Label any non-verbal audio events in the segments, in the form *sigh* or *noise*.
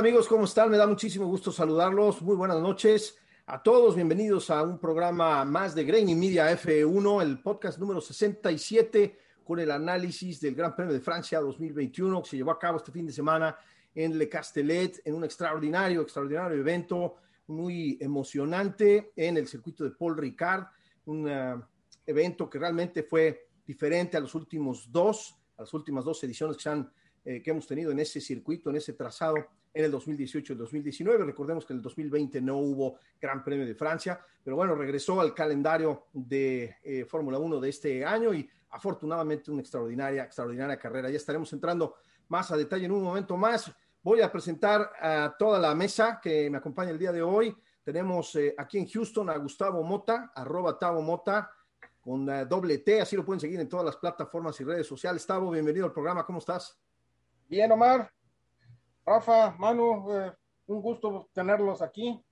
amigos? ¿Cómo están? Me da muchísimo gusto saludarlos. Muy buenas noches a todos. Bienvenidos a un programa más de Grain y Media F1, el podcast número 67 con el análisis del Gran Premio de Francia 2021 que se llevó a cabo este fin de semana en Le Castellet, en un extraordinario, extraordinario evento, muy emocionante en el circuito de Paul Ricard, un uh, evento que realmente fue diferente a los últimos dos, a las últimas dos ediciones que, han, eh, que hemos tenido en ese circuito, en ese trazado en el 2018 y el 2019. Recordemos que en el 2020 no hubo Gran Premio de Francia, pero bueno, regresó al calendario de eh, Fórmula 1 de este año y afortunadamente una extraordinaria, extraordinaria carrera. Ya estaremos entrando más a detalle en un momento más. Voy a presentar a toda la mesa que me acompaña el día de hoy. Tenemos eh, aquí en Houston a Gustavo Mota, arroba Tavo Mota, con uh, doble T, así lo pueden seguir en todas las plataformas y redes sociales. Tavo, bienvenido al programa, ¿cómo estás? Bien, Omar. Rafa, Manu, eh, un gusto tenerlos aquí,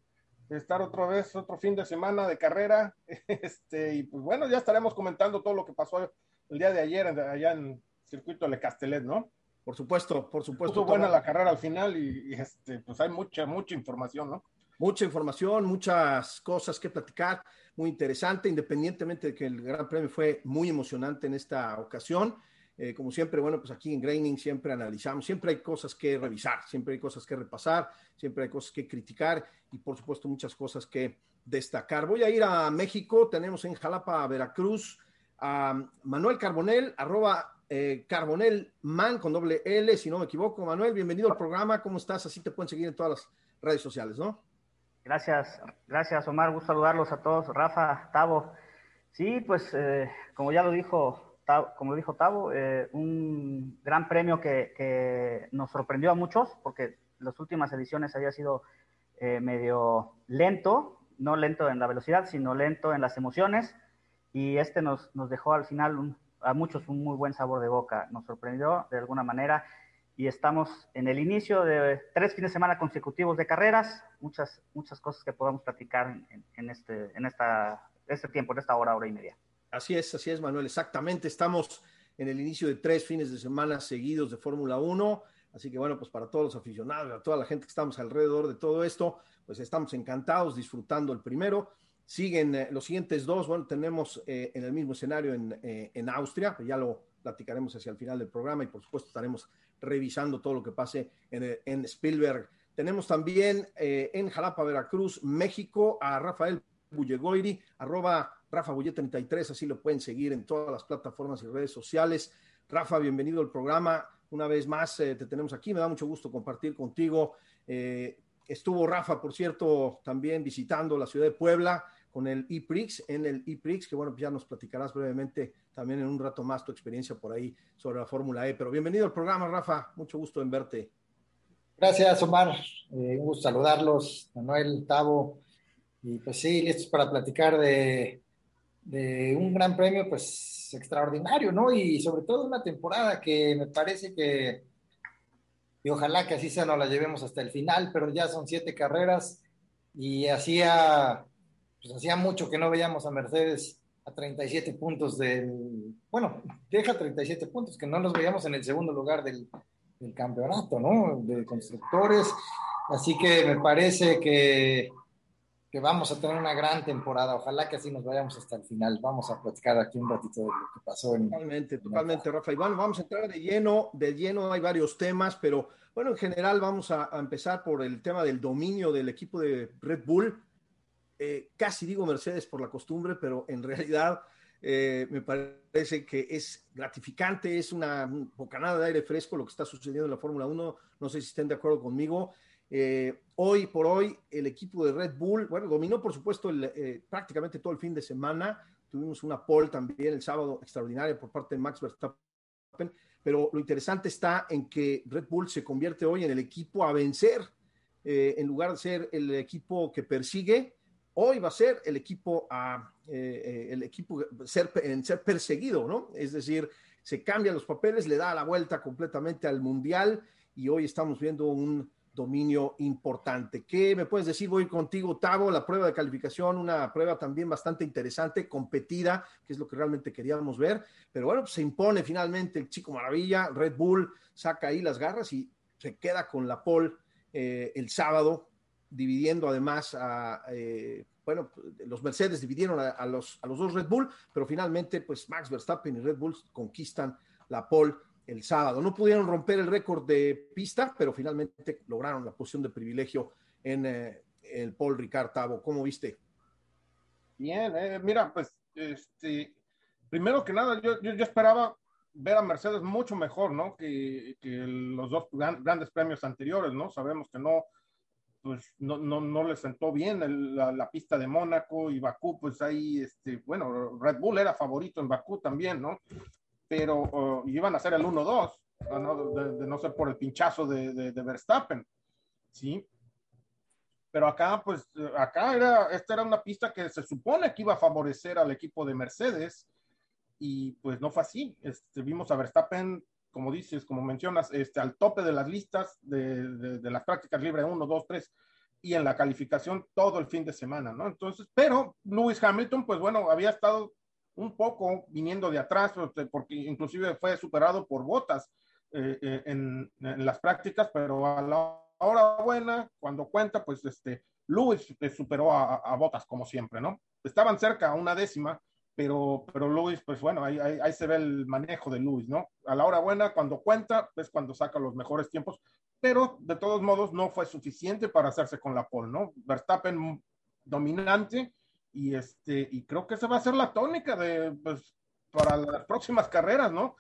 estar otra vez, otro fin de semana de carrera. *laughs* Este, y pues bueno, ya estaremos comentando todo lo que pasó el día de ayer allá en circuito de Castellet, ¿no? Por supuesto, por supuesto. Estuvo buena la carrera al final y, y, este, pues hay mucha, mucha información, ¿no? Mucha información, muchas cosas que platicar, muy interesante, independientemente de que el Gran Premio fue muy emocionante en esta ocasión. Eh, como siempre, bueno, pues aquí en Graining siempre analizamos, siempre hay cosas que revisar, siempre hay cosas que repasar, siempre hay cosas que criticar y por supuesto muchas cosas que destacar. Voy a ir a México, tenemos en Jalapa, Veracruz, a Manuel Carbonel, arroba eh, Man con doble L, si no me equivoco. Manuel, bienvenido al programa, ¿cómo estás? Así te pueden seguir en todas las redes sociales, ¿no? Gracias, gracias Omar, gusto saludarlos a todos, Rafa, Tavo. Sí, pues eh, como ya lo dijo como dijo Tavo, eh, un gran premio que, que, nos sorprendió a muchos, porque las últimas ediciones había sido eh, medio lento, no lento en la velocidad, sino lento en las emociones, y este nos, nos dejó al final un, a muchos un muy buen sabor de boca, nos sorprendió de alguna manera, y estamos en el inicio de tres fines de semana consecutivos de carreras, muchas, muchas cosas que podamos platicar en, en, este, en esta, este tiempo, en esta hora, hora y media. Así es, así es, Manuel, exactamente. Estamos en el inicio de tres fines de semana seguidos de Fórmula 1. Así que bueno, pues para todos los aficionados, a toda la gente que estamos alrededor de todo esto, pues estamos encantados disfrutando el primero. Siguen eh, los siguientes dos, bueno, tenemos eh, en el mismo escenario en, eh, en Austria, ya lo platicaremos hacia el final del programa y por supuesto estaremos revisando todo lo que pase en, en Spielberg. Tenemos también en Jalapa, Veracruz, México, a Rafael Bullegoiri, arroba Rafa Bullet 33, así lo pueden seguir en todas las plataformas y redes sociales. Rafa, bienvenido al programa. Una vez más eh, te tenemos aquí, me da mucho gusto compartir contigo. Eh, estuvo Rafa, por cierto, también visitando la ciudad de Puebla con el ePrix, en el ePrix, que bueno, ya nos platicarás brevemente también en un rato más tu experiencia por ahí sobre la Fórmula E. Pero bienvenido al programa, Rafa, mucho gusto en verte. Gracias, Omar. Eh, un gusto saludarlos, Manuel, Tavo. Y pues sí, listos para platicar de, de un gran premio pues extraordinario, ¿no? Y sobre todo una temporada que me parece que, y ojalá que así sea, no la llevemos hasta el final, pero ya son siete carreras y hacía, pues hacía mucho que no veíamos a Mercedes a 37 puntos del, bueno, deja 37 puntos, que no los veíamos en el segundo lugar del, del campeonato, ¿no? De constructores. Así que me parece que que vamos a tener una gran temporada. Ojalá que así nos vayamos hasta el final. Vamos a platicar aquí un ratito de lo que pasó. En, totalmente, totalmente, Rafa. Y bueno, vamos a entrar de lleno, de lleno. Hay varios temas, pero Bueno, en general vamos a, empezar por el tema del dominio del equipo de Red Bull. Eh, casi digo Mercedes por la costumbre, pero en realidad eh, me parece que es gratificante, es una bocanada de aire fresco lo que está sucediendo en la Fórmula 1. No sé si estén de acuerdo conmigo. Eh, hoy por hoy, el equipo de Red Bull, bueno, dominó por supuesto eh, prácticamente todo el fin de semana. Tuvimos una pole también el sábado extraordinaria por parte de Max Verstappen, pero lo interesante está en que Red Bull se convierte hoy en el equipo a vencer, en lugar de ser el equipo que persigue, hoy va a ser el equipo a eh, eh, el equipo ser, en ser perseguido, ¿no? Es decir, se cambian los papeles, le da la vuelta completamente al mundial y hoy estamos viendo un dominio importante. ¿Qué me puedes decir? Voy contigo, Tavo, la prueba de calificación, una prueba también bastante interesante, competida, que es lo que realmente queríamos ver, pero bueno, pues se impone finalmente el chico maravilla, Red Bull saca ahí las garras y se queda con la pole eh, el sábado dividiendo además a, eh, bueno, los Mercedes dividieron a, los, a los dos Red Bull, pero finalmente pues Max Verstappen y Red Bull conquistan la pole el sábado. No pudieron romper el récord de pista, pero finalmente lograron la posición de privilegio en eh, el Paul Ricard Tavo. ¿Cómo viste? Bien, eh, mira, pues, este, primero que nada, yo, yo, esperaba ver a Mercedes mucho mejor, ¿no? Que, que los dos grandes premios anteriores, ¿no? Sabemos que no, pues no, no, no le sentó bien la, pista de Mónaco y Bakú, pues ahí, este, bueno, Red Bull era favorito en Bakú también, ¿no? Pero uh, iban a ser el 1-2, de, no ser por el pinchazo de, de, Verstappen, ¿sí? Pero acá, pues, acá era, esta era una pista que se supone que iba a favorecer al equipo de Mercedes y pues no fue así. Este, vimos a Verstappen como dices, como mencionas, este, al tope de las listas de, de, las prácticas libres 1, 2, 3 y en la calificación todo el fin de semana, ¿no? Entonces, pero Lewis Hamilton, pues bueno, había estado un poco viniendo de atrás, porque inclusive fue superado por botas eh, eh, en, en, las prácticas, pero a la hora buena, cuando cuenta, pues este, Lewis superó a, a botas como siempre, ¿no? Estaban cerca a una décima, pero, pero Luis, pues bueno, ahí, ahí, se ve el manejo de Luis, ¿no? A la hora buena, cuando cuenta, es cuando saca los mejores tiempos, pero de todos modos no fue suficiente para hacerse con la pole, ¿no? Verstappen dominante y este, y creo que esa va a ser la tónica de, pues, para las próximas carreras, ¿no?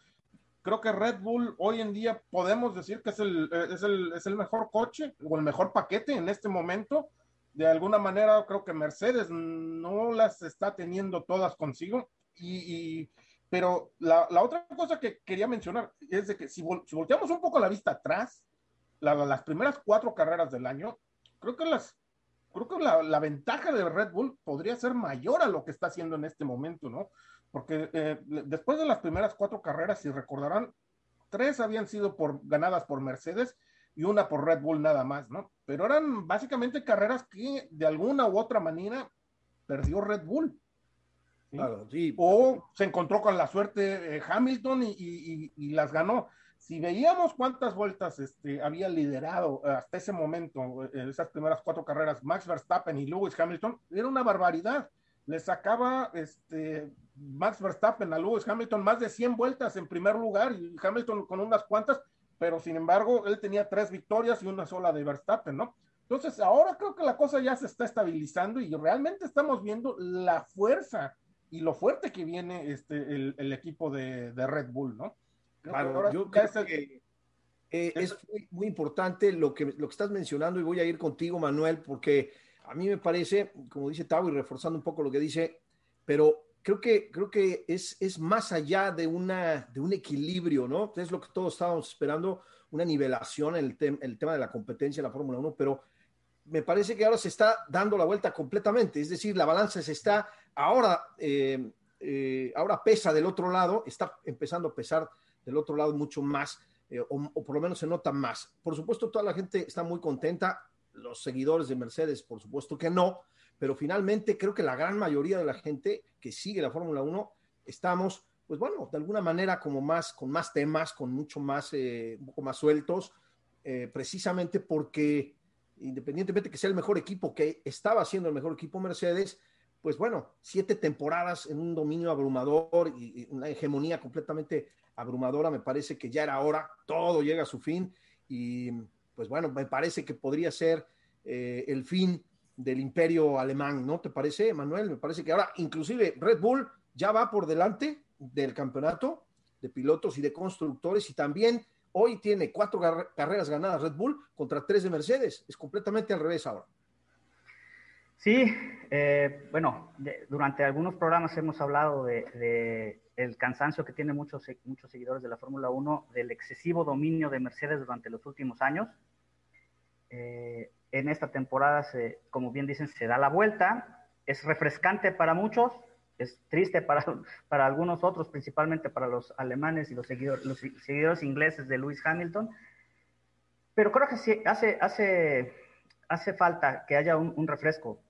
Creo que Red Bull hoy en día podemos decir que es el, es el, es el mejor coche o el mejor paquete en este momento de alguna manera creo que Mercedes no las está teniendo todas consigo. Y, pero la, otra cosa que quería mencionar es de que si, volteamos un poco la vista atrás, las primeras cuatro carreras del año, creo que las creo que la, ventaja de Red Bull podría ser mayor a lo que está haciendo en este momento, ¿no? Porque eh, después de las primeras cuatro carreras, si recordarán, tres habían sido por, ganadas por Mercedes y una por Red Bull nada más, ¿no? Pero eran básicamente carreras que de alguna u otra manera perdió Red Bull. Claro, sí. O se encontró con la suerte eh, Hamilton y, las ganó. Si veíamos cuántas vueltas este, había liderado hasta ese momento, en eh, esas primeras cuatro carreras, Max Verstappen y Lewis Hamilton, era una barbaridad. Le sacaba este, Max Verstappen a Lewis Hamilton más de 100 vueltas en primer lugar y Hamilton con unas cuantas pero sin embargo él tenía tres victorias y una sola de Verstappen, ¿no? Entonces ahora creo que la cosa ya se está estabilizando y realmente estamos viendo la fuerza y lo fuerte que viene este, el, equipo de, Red Bull, ¿no? Claro, yo creo que eh, es muy, importante lo que, lo que estás mencionando y voy a ir contigo, Manuel, porque a mí me parece, como dice Tavo y reforzando un poco lo que dice, pero creo que, creo que es, es más allá de, una, de un equilibrio, ¿no? Es lo que todos estábamos esperando, una nivelación en el, el tema de la competencia en la Fórmula 1, pero me parece que ahora se está dando la vuelta completamente, es decir, la balanza se está, ahora, eh, eh, ahora pesa del otro lado, está empezando a pesar del otro lado mucho más, eh, o, por lo menos se nota más. Por supuesto, toda la gente está muy contenta, los seguidores de Mercedes, por supuesto que no, pero finalmente creo que la gran mayoría de la gente que sigue la Fórmula 1 estamos, pues bueno, de alguna manera como más, con más temas, con mucho más, eh, poco más sueltos, eh, precisamente porque independientemente que sea el mejor equipo, que estaba siendo el mejor equipo Mercedes, pues bueno, siete temporadas en un dominio abrumador y una hegemonía completamente abrumadora, me parece que ya era hora, todo llega a su fin y pues bueno, me parece que podría ser eh, el fin del imperio alemán, ¿no te parece, Manuel? Me parece que ahora inclusive Red Bull ya va por delante del campeonato de pilotos y de constructores y también hoy tiene cuatro carreras ganadas Red Bull contra tres de Mercedes. Es completamente al revés ahora. Sí, eh, bueno, durante algunos programas hemos hablado de, el cansancio que tienen muchos, muchos seguidores de la Fórmula 1, del excesivo dominio de Mercedes durante los últimos años. Eh, en esta temporada, se, como bien dicen, se da la vuelta. Es refrescante para muchos, es triste para, para algunos otros, principalmente para los alemanes y los seguidores, los seguidores ingleses de Lewis Hamilton. Pero creo que sí, hace, hace, hace falta que haya un, refresco,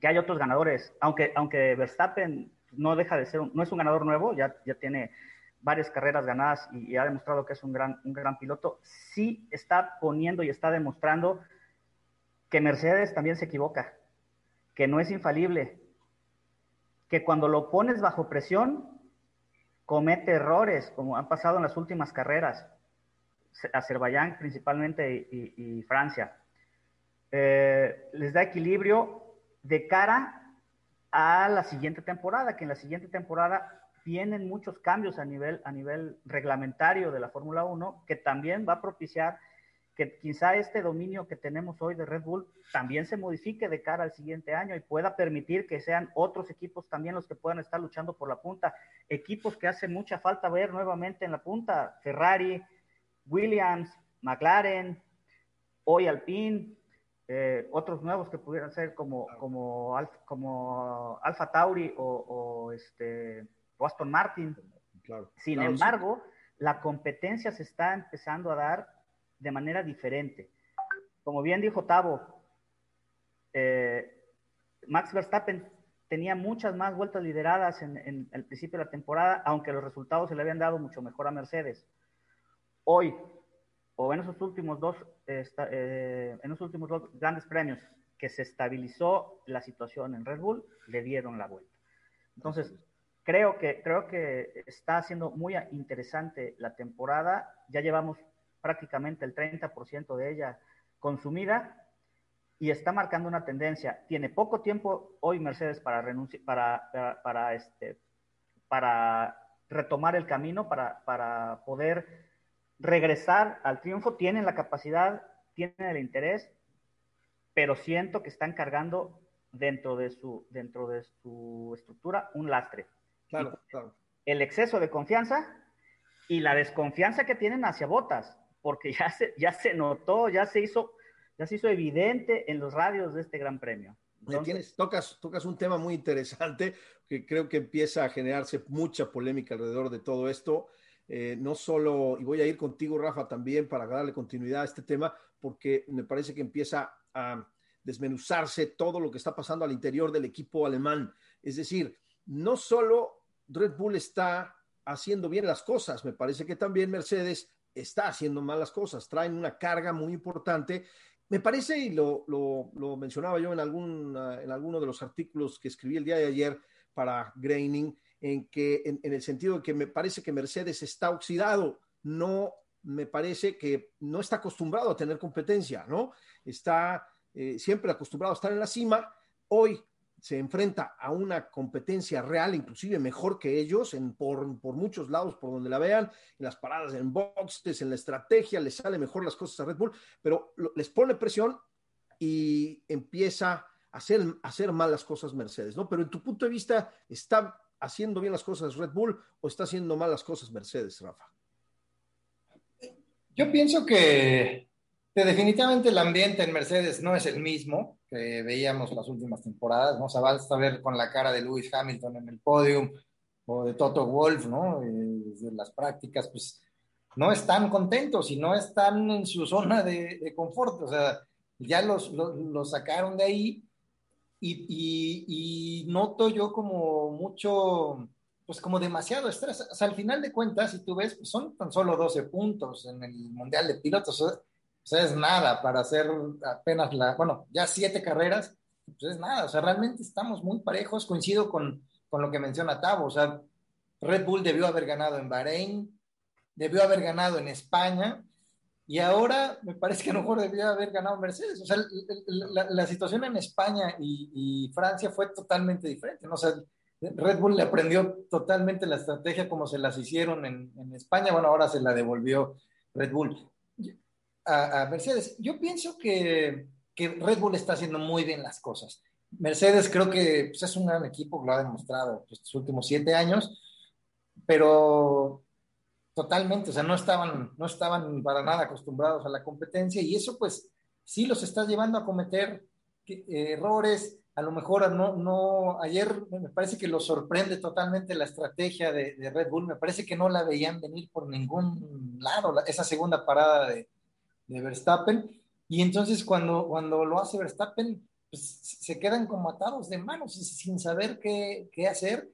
que haya otros ganadores, aunque, aunque Verstappen no deja de ser, no es un ganador nuevo, ya, ya tiene varias carreras ganadas y, ha demostrado que es un gran, un gran piloto, sí está poniendo y está demostrando que Mercedes también se equivoca, que no es infalible, que cuando lo pones bajo presión, comete errores, como han pasado en las últimas carreras, Azerbaiyán principalmente y, Francia. Eh, les da equilibrio de cara a la siguiente temporada, que en la siguiente temporada vienen muchos cambios a nivel, a nivel reglamentario de la Fórmula 1, que también va a propiciar que quizá este dominio que tenemos hoy de Red Bull también se modifique de cara al siguiente año y pueda permitir que sean otros equipos también los que puedan estar luchando por la punta. Equipos que hace mucha falta ver nuevamente en la punta, Ferrari, Williams, McLaren, hoy Alpine, eh, otros nuevos que pudieran ser como, como, como Alfa Tauri o, este, Aston Martin. Sin embargo, la competencia se está empezando a dar de manera diferente. Como bien dijo Tavo, eh, Max Verstappen tenía muchas más vueltas lideradas en, el principio de la temporada, aunque los resultados se le habían dado mucho mejor a Mercedes. Hoy, o en esos últimos dos, eh, en los últimos dos grandes premios, que se estabilizó la situación en Red Bull, le dieron la vuelta. Entonces, creo que, creo que está siendo muy interesante la temporada. Ya llevamos prácticamente el 30% de ella consumida y está marcando una tendencia. Tiene poco tiempo hoy Mercedes para renunciar, para, para, este, para retomar el camino, para, para poder regresar al triunfo. Tienen la capacidad, tienen el interés, pero siento que están cargando dentro de su, dentro de su estructura un lastre. Claro, claro. El exceso de confianza y la desconfianza que tienen hacia Botas porque ya se, ya se notó, ya se hizo, ya se hizo evidente en los radios de este Gran Premio. Tienes, tocas, tocas un tema muy interesante que creo que empieza a generarse mucha polémica alrededor de todo esto. Eh, no solo, y voy a ir contigo, Rafa, también para darle continuidad a este tema, porque me parece que empieza a desmenuzarse todo lo que está pasando al interior del equipo alemán. Es decir, no solo Red Bull está haciendo bien las cosas, me parece que también Mercedes está haciendo malas cosas, traen una carga muy importante. Me parece, y lo, mencionaba yo en, algún, en alguno de los artículos que escribí el día de ayer para Graining, en que en, el sentido de que me parece que Mercedes está oxidado, no me parece que no está acostumbrado a tener competencia, ¿no? Está eh, siempre acostumbrado a estar en la cima. Hoy se enfrenta a una competencia real, inclusive mejor que ellos, en, por, muchos lados, por donde la vean, en las paradas, en boxes, en la estrategia, les sale mejor las cosas a Red Bull, pero les pone presión y empieza a hacer, a hacer mal las cosas Mercedes, ¿no? Pero en tu punto de vista, ¿está haciendo bien las cosas Red Bull o está haciendo mal las cosas Mercedes, Rafa? Yo pienso que definitivamente el ambiente en Mercedes no es el mismo que veíamos las últimas temporadas, ¿no? O sea, basta ver con la cara de Lewis Hamilton en el podium o de Toto Wolf, ¿no? Desde eh, las prácticas, pues no están contentos y no están en su zona de, confort, o sea, ya los, sacaron de ahí y, y, noto yo como mucho, pues como demasiado estrés. O sea, al final de cuentas, si tú ves, pues son tan solo 12 puntos en el Mundial de Pilotos. O sea, es nada para hacer apenas la, bueno, ya siete carreras, pues es nada, o sea, realmente estamos muy parejos, coincido con, con lo que menciona Tavo, o sea, Red Bull debió haber ganado en Bahrein, debió haber ganado en España, y ahora me parece que a lo mejor debería haber ganado Mercedes. O sea, la, situación en España y, Francia fue totalmente diferente. ¿no? O Red Bull le aprendió totalmente la estrategia como se las hicieron en, España. Bueno, ahora se la devolvió Red Bull a, Mercedes. Yo pienso que, que, Red Bull está haciendo muy bien las cosas. Mercedes creo que pues, es un gran equipo, lo ha demostrado estos últimos siete años, pero totalmente, o sea, no estaban, no estaban para nada acostumbrados a la competencia y eso pues sí los está llevando a cometer errores, a lo mejor no, no, ayer me parece que los sorprende totalmente la estrategia de, Red Bull, me parece que no la veían venir por ningún lado, esa segunda parada de, de, Verstappen, y entonces cuando, cuando lo hace Verstappen, pues se quedan como atados de manos sin saber qué, qué hacer,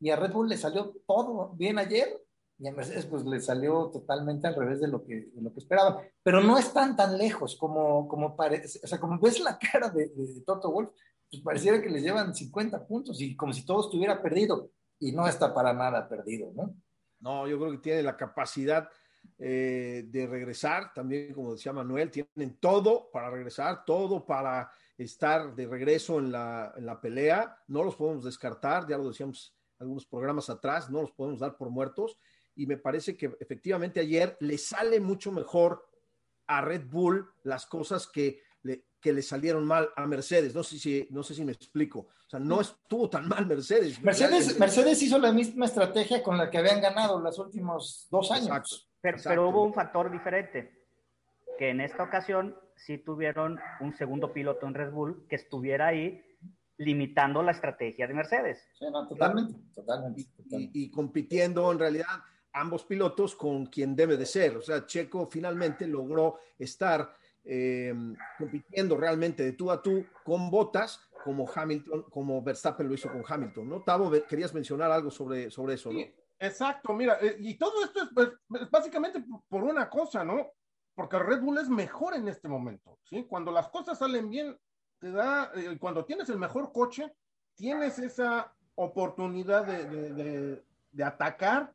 y a Red Bull le salió todo bien ayer, y a Mercedes pues le salió totalmente al revés de lo que, de lo que esperaban. Pero no están tan lejos como, como parece, o sea, como ves la cara de, de, Toto Wolf, pues pareciera que les llevan 50 puntos y como si todo estuviera perdido. Y no está para nada perdido, ¿no? No, yo creo que tiene la capacidad eh, de regresar, también como decía Manuel, tienen todo para regresar, todo para estar de regreso en la, en la pelea, no los podemos descartar, ya lo decíamos algunos programas atrás, no los podemos dar por muertos y me parece que efectivamente ayer le sale mucho mejor a Red Bull las cosas que le, que le salieron mal a Mercedes. No sé, si, no sé si me explico. O sea, no estuvo tan mal Mercedes. Mercedes, Mercedes hizo la misma estrategia con la que habían ganado los últimos dos años. Pero, pero hubo un factor diferente, que en esta ocasión sí tuvieron un segundo piloto en Red Bull que estuviera ahí limitando la estrategia de Mercedes. Sí, no, totalmente, totalmente. y compitiendo en realidad ambos pilotos con quien debe de ser. O sea, Checo finalmente logró estar eh, compitiendo realmente de tú a tú con botas como Hamilton, como Verstappen lo hizo con Hamilton, ¿no? Tavo, querías mencionar algo sobre, sobre eso, ¿no? exacto, mira, eh, y todo esto es, pues, básicamente por una cosa, ¿no? Porque Red Bull es mejor en este momento, ¿sí? Cuando las cosas salen bien, te da, eh, cuando tienes el mejor coche, tienes esa oportunidad de, de atacar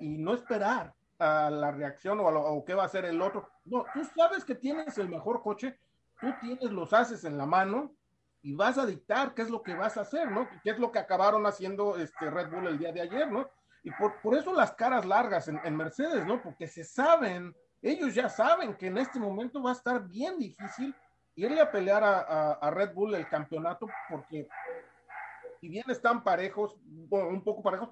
y, no esperar a la reacción o, a lo, qué va a hacer el otro. No, tú sabes que tienes el mejor coche, tú tienes los haces en la mano y vas a dictar qué es lo que vas a hacer, ¿no? ¿Qué es lo que acabaron haciendo este Red Bull el día de ayer, ¿no? Y por, por eso las caras largas en, Mercedes, ¿no? Porque se saben, ellos ya saben que en este momento va a estar bien difícil irle a pelear a, a Red Bull el campeonato porque si bien están parejos, un poco parejos,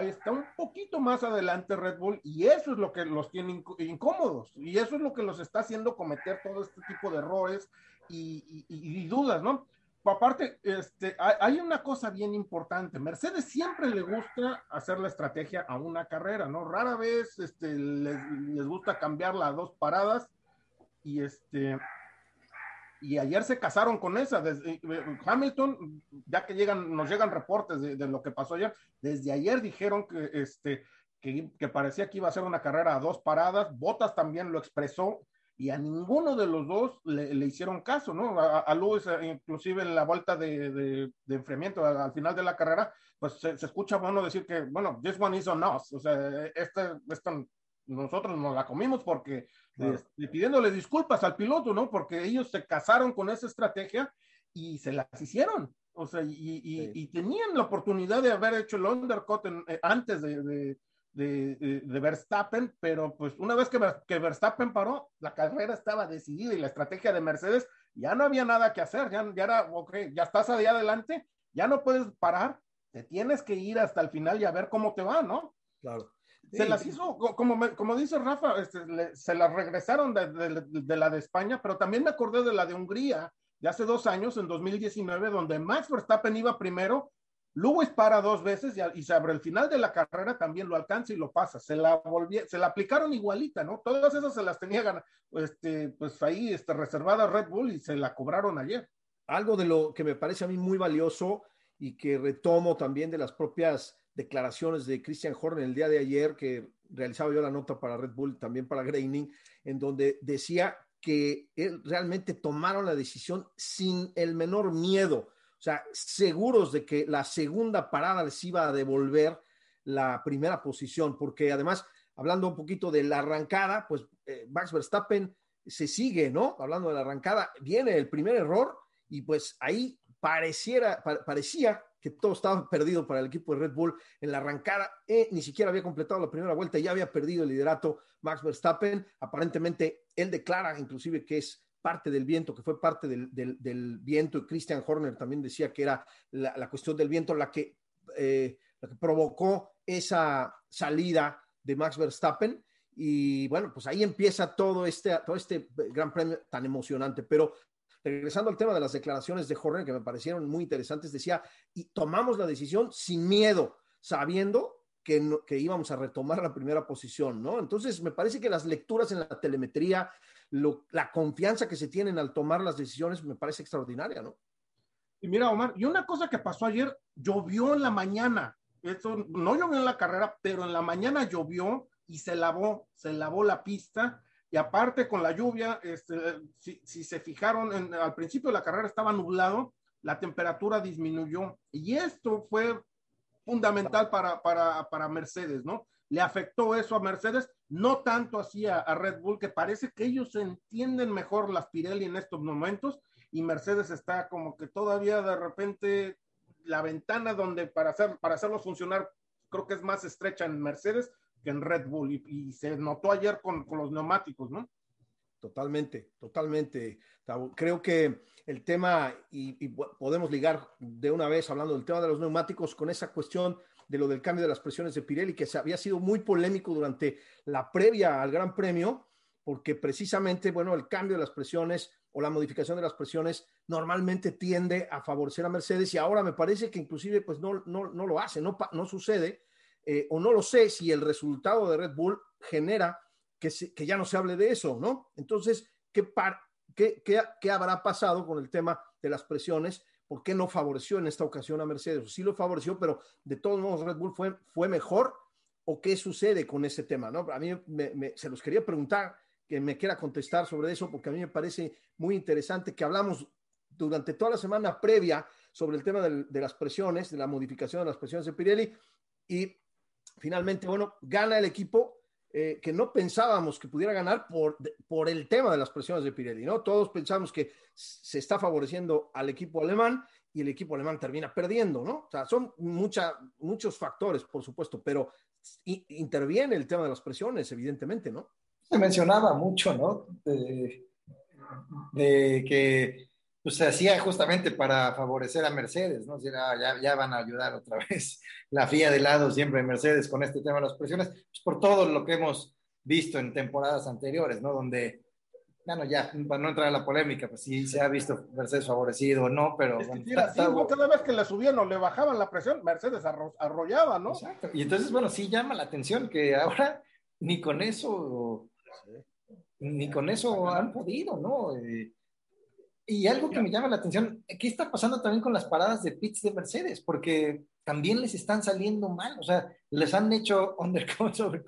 está un poquito más adelante Red Bull y eso es lo que los tiene incómodos y eso es lo que los está haciendo cometer todo este tipo de errores y, dudas, ¿no? Aparte, este, hay una cosa bien importante. Mercedes siempre le gusta hacer la estrategia a una carrera, ¿no? Rara vez este, les, les gusta cambiarla a dos paradas y este, y ayer se casaron con esa. Desde, eh, Hamilton, ya que llegan, nos llegan reportes de, lo que pasó ayer, desde ayer dijeron que, este, que, parecía que iba a ser una carrera a dos paradas. Botas también lo expresó y a ninguno de los dos le, hicieron caso, ¿no? A, Luis, eh, inclusive en la vuelta de, de, enfriamiento al, final de la carrera, pues se, escucha bueno decir que, bueno, this one is on us, o sea, este, este nosotros nos la comimos porque este, pidiéndole disculpas al piloto, ¿no? Porque ellos se casaron con esa estrategia y se las hicieron. O sea, y, tenían la oportunidad de haber hecho el undercut eh, antes de, Verstappen, pero pues una vez que, que, Verstappen paró, la carrera estaba decidida y la estrategia de Mercedes ya no había nada que hacer, ya, ya era, ok, ya estás ahí adelante, ya no puedes parar, te tienes que ir hasta el final y a ver cómo te va, ¿no? Claro. Se las hizo, como, como dice Rafa, este, se las regresaron de, la de España, pero también me acordé de la de Hungría, de hace dos años, en 2019, donde Max Verstappen iba primero, Lewis para dos veces y, se abre el final de la carrera también lo alcanza y lo pasa. Se la se la aplicaron igualita, ¿no? Todas esas se las tenía este, pues ahí este, reservada Red Bull y se la cobraron ayer. Algo de lo que me parece a mí muy valioso y que retomo también de las propias declaraciones de Christian Horner el día de ayer, que realizaba yo la nota para Red Bull, también para Graining, en donde decía que él, realmente tomaron la decisión sin el menor miedo, o sea, seguros de que la segunda parada les iba a devolver la primera posición, porque además, hablando un poquito de la arrancada, pues eh, Max Verstappen se sigue, ¿no? Hablando de la arrancada, viene el primer error y pues ahí pareciera, parecía que todo estaba perdido para el equipo de Red Bull en la arrancada. Eh, ni siquiera había completado la primera vuelta, ya había perdido el liderato Max Verstappen. Aparentemente, él declara inclusive que es parte del viento, que fue parte del, del, viento, y Christian Horner también decía que era la, cuestión del viento la que, eh, la que provocó esa salida de Max Verstappen. Y bueno, pues ahí empieza todo este, todo este gran premio tan emocionante. Pero regresando al tema de las declaraciones de Horner, que me parecieron muy interesantes, decía, y tomamos la decisión sin miedo, sabiendo que, que, íbamos a retomar la primera posición, ¿no? Entonces, me parece que las lecturas en la telemetría, la confianza que se tienen al tomar las decisiones, me parece extraordinaria, ¿no? Y mira, Omar, y una cosa que pasó ayer, llovió en la mañana. Esto no llovió en la carrera, pero en la mañana llovió y se lavó, se lavó la pista y aparte con la lluvia, este, si, se fijaron, al principio de la carrera estaba nublado, la temperatura disminuyó y esto fue fundamental para, para, para Mercedes, ¿no? Le afectó eso a Mercedes, no tanto así a, Red Bull, que parece que ellos entienden mejor las Pirelli en estos momentos y Mercedes está como que todavía de repente la ventana donde para, hacer, para hacerlos funcionar creo que es más estrecha en Mercedes en Red Bull y, se notó ayer con, los neumáticos, ¿no? Totalmente, totalmente. Creo que el tema, y, podemos ligar de una vez hablando del tema de los neumáticos con esa cuestión de lo del cambio de las presiones de Pirelli, que se había sido muy polémico durante la previa al Gran Premio, porque precisamente, bueno, el cambio de las presiones o la modificación de las presiones normalmente tiende a favorecer a Mercedes y ahora me parece que inclusive pues no, no, no lo hace, no, no sucede eh, o no lo sé si el resultado de Red Bull genera que, que ya no se hable de eso, ¿no? Entonces, ¿qué, qué, qué, habrá pasado con el tema de las presiones? ¿Por qué no favoreció en esta ocasión a Mercedes? Sí lo favoreció, pero de todos modos Red Bull fue, fue mejor. ¿O qué sucede con ese tema? ¿no? A mí se los quería preguntar, que me quiera contestar sobre eso, porque a mí me parece muy interesante que hablamos durante toda la semana previa sobre el tema de, de las presiones, de la modificación de las presiones de Pirelli, y finalmente, bueno, gana el equipo eh, que no pensábamos que pudiera ganar por, por el tema de las presiones de Pirelli, ¿no? Todos pensamos que se está favoreciendo al equipo alemán y el equipo alemán termina perdiendo, ¿no? O sea, son muchos factores, por supuesto, pero interviene el tema de las presiones, evidentemente, ¿no? Se mencionaba mucho, ¿no? de que pues se hacía justamente para favorecer a Mercedes, ¿no? ya, ya, van a ayudar otra *laughs* vez la FIA de lado siempre Mercedes con este tema de las presiones, pues por todo lo que hemos visto en temporadas anteriores, ¿no? Donde, bueno, ya, para no entrar en la polémica, pues sí se ha visto Mercedes favorecido o no, pero... Es cada vez que le subían o le bajaban la presión, Mercedes arrollaba, ¿no? Exacto, y entonces, bueno, sí llama la atención que ahora ni con eso, ni con eso han podido, ¿no? Eh, y algo que me llama la atención, ¿qué está pasando también con las paradas de pits de Mercedes? Porque también les están saliendo mal, o sea, les han hecho undercuts *laughs* over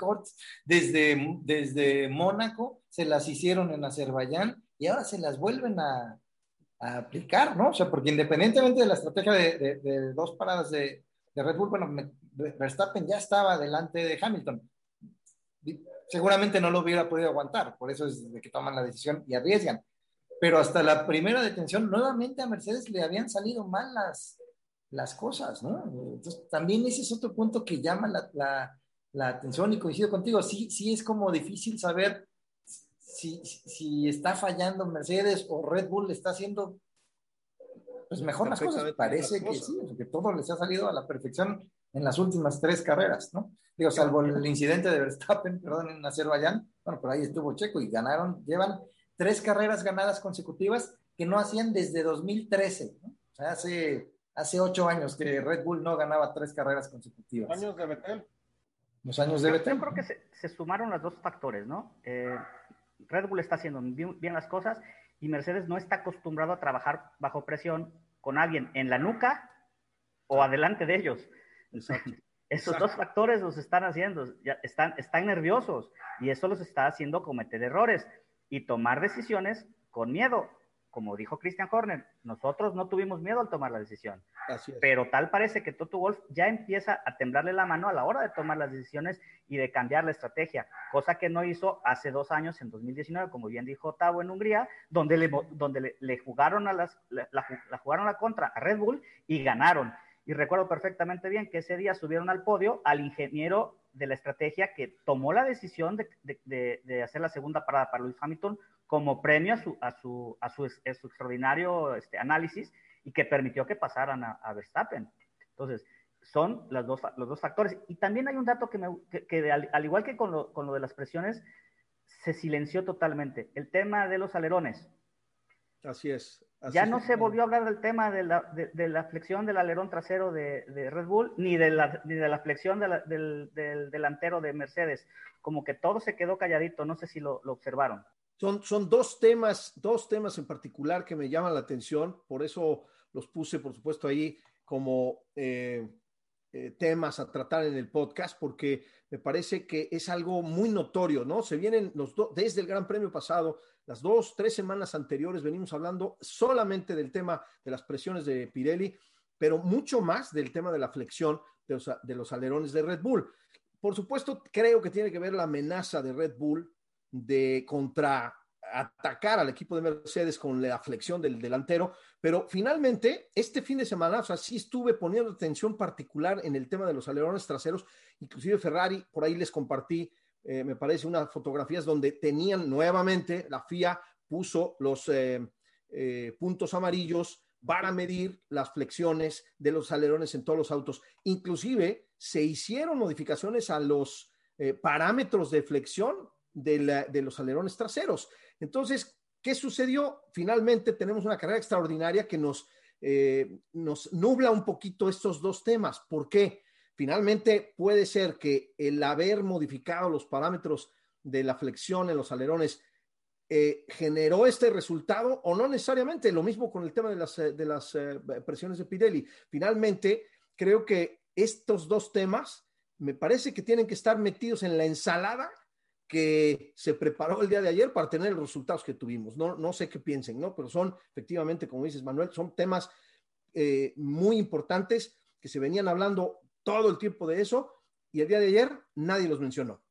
desde, desde Mónaco, se las hicieron en Azerbaiyán y ahora se las vuelven a, aplicar, ¿no? O sea, porque independientemente de la estrategia de, dos paradas de, Red Bull, bueno, Verstappen ya estaba delante de Hamilton. Seguramente no lo hubiera podido aguantar, por eso es de que toman la decisión y arriesgan pero hasta la primera detención, nuevamente a Mercedes le habían salido mal las, las cosas, ¿no? Entonces, también ese es otro punto que llama la, la, atención y coincido contigo, sí, sí es como difícil saber si, si está fallando Mercedes o Red Bull le está haciendo pues mejor las cosas. Parece que sí, que todo les ha salido a la perfección en las últimas tres carreras, ¿no? Digo, salvo el incidente de Verstappen, perdón, en Azerbaiyán, bueno, pero ahí estuvo Checo y ganaron, llevan tres carreras ganadas consecutivas que no hacían desde 2013. ¿no? O sea, hace, hace ocho años que Red Bull no ganaba tres carreras consecutivas. Años de Betel. Los años de Betel. Yo creo que se, sumaron los dos factores, ¿no? Eh, Red Bull está haciendo bien, las cosas y Mercedes no está acostumbrado a trabajar bajo presión con alguien en la nuca o adelante de ellos. *laughs* Esos dos factores los están haciendo, ya están, están nerviosos y eso los está haciendo cometer errores y tomar decisiones con miedo. como dijo Christian Horner, nosotros no tuvimos miedo al tomar la decisión. Pero tal parece que Toto Wolf ya empieza a temblarle la mano a la hora de tomar las decisiones y de cambiar la estrategia, cosa que no hizo hace dos años, en 2019, como bien dijo Tavo en Hungría, donde le, donde le, jugaron a las, la, la jugaron la contra a Red Bull y ganaron. Y recuerdo perfectamente bien que ese día subieron al podio al ingeniero de la estrategia que tomó la decisión de, hacer la segunda parada para Luis Hamilton como premio a su, a su, a su, extraordinario este, análisis y que permitió que pasaran a, Verstappen. Entonces, son las dos, los dos factores. Y también hay un dato que, me, que, al, igual que con lo, con lo de las presiones, se silenció totalmente. El tema de los alerones. Así es ya no se volvió a hablar del tema de la, de, la flexión del alerón trasero de, Red Bull, ni de la, ni de la flexión del, delantero de Mercedes. Como que todo se quedó calladito, no sé si lo, observaron. Son, son, dos temas, dos temas en particular que me llaman la atención, por eso los puse, por supuesto, ahí como eh, eh, temas a tratar en el podcast, porque me parece que es algo muy notorio, ¿no? Se vienen los dos, desde el Gran Premio pasado, las dos, tres semanas anteriores venimos hablando solamente del tema de las presiones de Pirelli, pero mucho más del tema de la flexión de los, alerones de Red Bull. Por supuesto, creo que tiene que ver la amenaza de Red Bull de contra atacar al equipo de Mercedes con la flexión del delantero, pero finalmente este fin de semana, o sea, sí estuve poniendo atención particular en el tema de los alerones traseros, inclusive Ferrari, por ahí les compartí eh, me parece, unas fotografías donde tenían nuevamente, la FIA puso los eh, eh, puntos amarillos para medir las flexiones de los alerones en todos los autos. Inclusive se hicieron modificaciones a los parámetros de flexión de, los alerones traseros. Entonces, ¿qué sucedió? Finalmente tenemos una carrera extraordinaria que nos, nos nubla un poquito estos dos temas. ¿Por qué? Finalmente, puede ser que el haber modificado los parámetros de la flexión en los alerones eh, generó este resultado o no necesariamente. Lo mismo con el tema de las, eh, de las eh, presiones de Pirelli. Finalmente, creo que estos dos temas me parece que tienen que estar metidos en la ensalada que se preparó el día de ayer para tener los resultados que tuvimos. No, no sé qué piensen, ¿no? Pero son efectivamente, como dices Manuel, son temas muy importantes que se venían hablando todo el tiempo de eso y el día de ayer nadie los mencionó.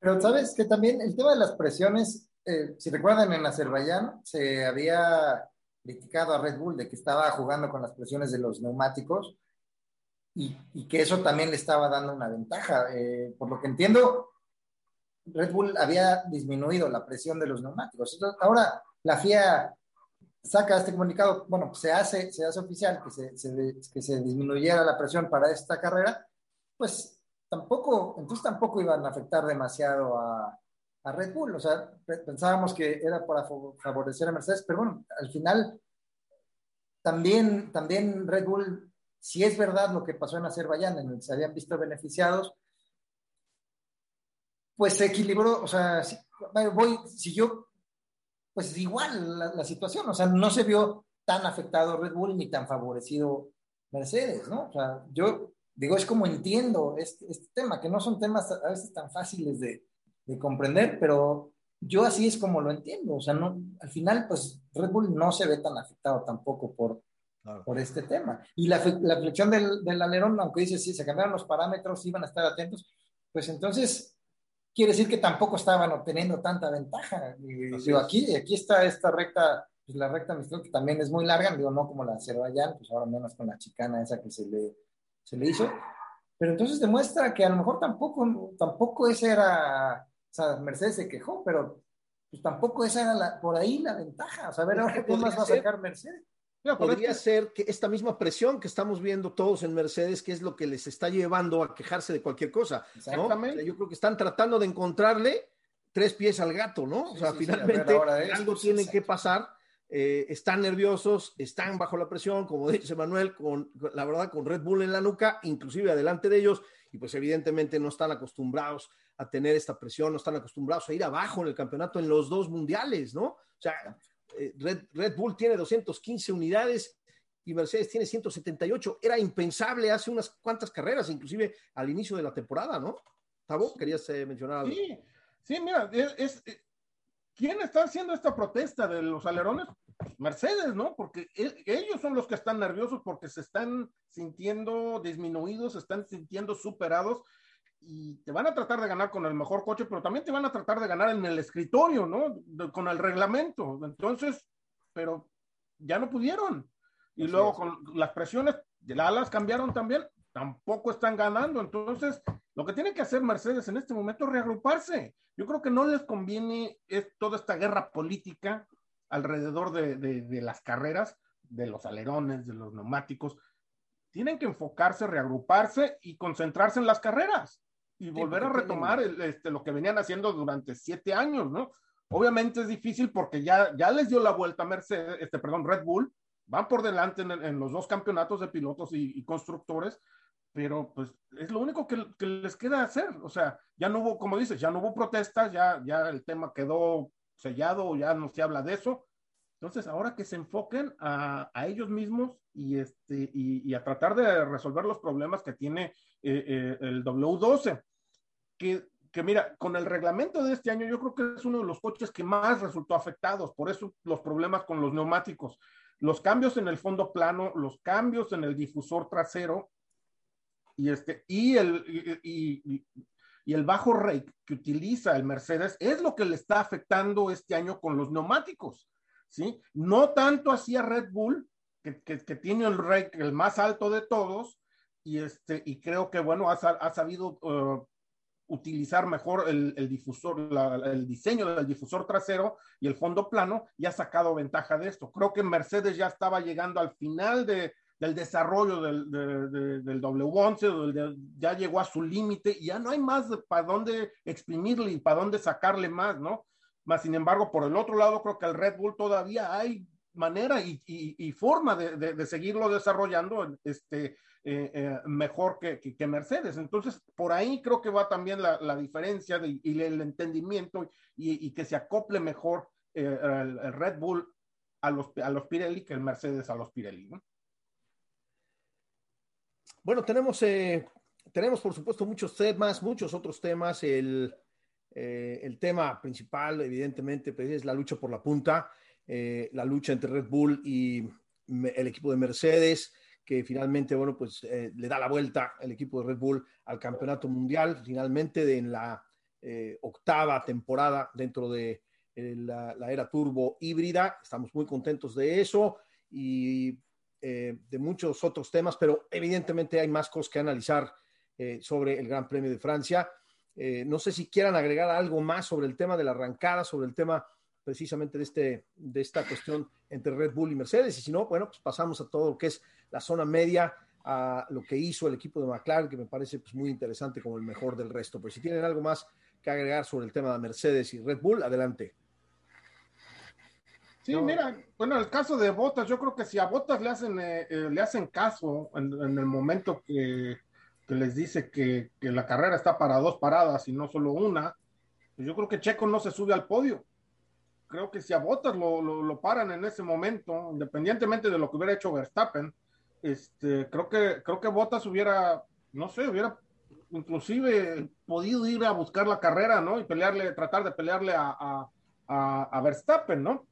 Pero sabes que también el tema de las presiones, eh, si recuerdan en Azerbaiyán, se había criticado a Red Bull de que estaba jugando con las presiones de los neumáticos y, que eso también le estaba dando una ventaja. Eh, por lo que entiendo, Red Bull había disminuido la presión de los neumáticos. ahora la FIA saca este comunicado, bueno, se hace, se hace oficial que se, que se disminuyera la presión para esta carrera, pues tampoco, entonces tampoco iban a afectar demasiado a, Red Bull. O sea, pensábamos que era para favorecer a Mercedes, pero bueno, al final también, también Red Bull, si es verdad lo que pasó en Azerbaiyán, en el que se habían visto beneficiados, pues se equilibró, o sea, voy, si yo pues igual la, situación, o sea, no se vio tan afectado Red Bull ni tan favorecido Mercedes, ¿no? O sea, yo digo, es como entiendo este, este tema, que no son temas a veces tan fáciles de, comprender, pero yo así es como lo entiendo, o sea, no, al final, pues Red Bull no se ve tan afectado tampoco por, por este tema. Y la, la flexión del, del, alerón, aunque dice, sí, se cambiaron los parámetros, iban a estar atentos, pues entonces quiere decir que tampoco estaban obteniendo tanta ventaja. digo, aquí, aquí está esta recta, pues la recta Mistral que también es muy larga, digo, no como la Azerbaiyán, pues ahora menos con la chicana esa que se le, se le hizo. Pero entonces demuestra que a lo mejor tampoco, tampoco esa era, o sea, Mercedes se quejó, pero pues tampoco esa era la, por ahí la ventaja. O sea, a ver ahora qué más va a sacar Mercedes podría ser que esta misma presión que estamos viendo todos en Mercedes, que es lo que les está llevando a quejarse de cualquier cosa. Exactamente. yo creo que están tratando de encontrarle tres pies al gato, ¿no? o sea, finalmente algo tiene que pasar. Eh, están nerviosos, están bajo la presión, como *laughs* dice Manuel, con la verdad, con Red Bull en la nuca, inclusive adelante de ellos, y pues evidentemente no están acostumbrados a tener esta presión, no están acostumbrados a ir abajo en el campeonato en los dos mundiales, ¿no? O sea, eh, Red, Bull tiene 215 unidades y Mercedes tiene 178. Era impensable hace unas cuantas carreras, inclusive al inicio de la temporada, ¿no? Tabo, querías eh, mencionar algo. Sí, sí, mira, es, eh, ¿quién está haciendo esta protesta de los alerones? Mercedes, ¿no? Porque e, ellos son los que están nerviosos porque se están sintiendo disminuidos, se están sintiendo superados y te van a tratar de ganar con el mejor coche, pero también te van a tratar de ganar en el escritorio, ¿no? con el reglamento. Entonces, pero ya no pudieron. Y luego con las presiones de las alas cambiaron también, tampoco están ganando. Entonces, lo que tiene que hacer Mercedes en este momento es reagruparse. Yo creo que no les conviene toda esta guerra política alrededor de, de, las carreras, de los alerones, de los neumáticos. Tienen que enfocarse, reagruparse y concentrarse en las carreras y volver a retomar este, lo que venían haciendo durante siete años, ¿no? Obviamente es difícil porque ya, ya les dio la vuelta Mercedes, este, perdón, Red Bull, van por delante en, los dos campeonatos de pilotos y, constructores, pero pues es lo único que, les queda hacer. O sea, ya no hubo, como dices, ya no hubo protestas, ya, ya el tema quedó sellado, ya no se habla de eso. Entonces, ahora que se enfoquen a, ellos mismos y, este, y, a tratar de resolver los problemas que tiene eh, eh, el W12, que que mira, con el reglamento de este año yo creo que es uno de los coches que más resultó afectados, por eso los problemas con los neumáticos, los cambios en el fondo plano, los cambios en el difusor trasero y este y el y, el bajo rake que utiliza el Mercedes es lo que le está afectando este año con los neumáticos, ¿sí? No tanto hacia Red Bull, que, tiene el rake el más alto de todos, y este y creo que bueno ha, ha sabido uh, utilizar mejor el, difusor, el diseño del difusor trasero y el fondo plano y ha sacado ventaja de esto. Creo que Mercedes ya estaba llegando al final de, del desarrollo del, del W11, ya llegó a su límite y ya no hay más para dónde exprimirle y para dónde sacarle más, ¿no? Más sin embargo, por el otro lado, creo que el Red Bull todavía hay manera y, forma de, seguirlo desarrollando este, eh, eh, mejor que, Mercedes. Entonces, por ahí creo que va también la, diferencia y el entendimiento y, que se acople mejor eh, el, Red Bull a los, a los Pirelli que el Mercedes a los Pirelli. Bueno, tenemos, tenemos por supuesto muchos temas, muchos otros temas. El, el tema principal, evidentemente, pues, es la lucha por la punta. Eh, la lucha entre Red Bull y el equipo de Mercedes, que finalmente, bueno, pues eh, le da la vuelta el equipo de Red Bull al campeonato mundial, finalmente de, en la eh, octava temporada dentro de la, era turbo híbrida. Estamos muy contentos de eso y de muchos otros temas, pero evidentemente hay más cosas que analizar sobre el Gran Premio de Francia. no sé si quieran agregar algo más sobre el tema de la arrancada, sobre el tema precisamente de, este, de esta cuestión entre Red Bull y Mercedes. Y si no, bueno, pues pasamos a todo lo que es la zona media, a lo que hizo el equipo de McLaren, que me parece pues, muy interesante como el mejor del resto. Pero si tienen algo más que agregar sobre el tema de Mercedes y Red Bull, adelante. Sí, mira, bueno, el caso de Botas, yo creo que si a Botas le hacen, eh, eh, le hacen caso en, el momento que, les dice que, que, la carrera está para dos paradas y no solo una, pues yo creo que Checo no se sube al podio creo que si a Bottas lo, lo, paran en ese momento, independientemente de lo que hubiera hecho Verstappen, este, creo que, creo que Bottas hubiera, no sé, hubiera inclusive podido ir a buscar la carrera, ¿no? Y pelearle, tratar de pelearle a, a, a, Verstappen, ¿no?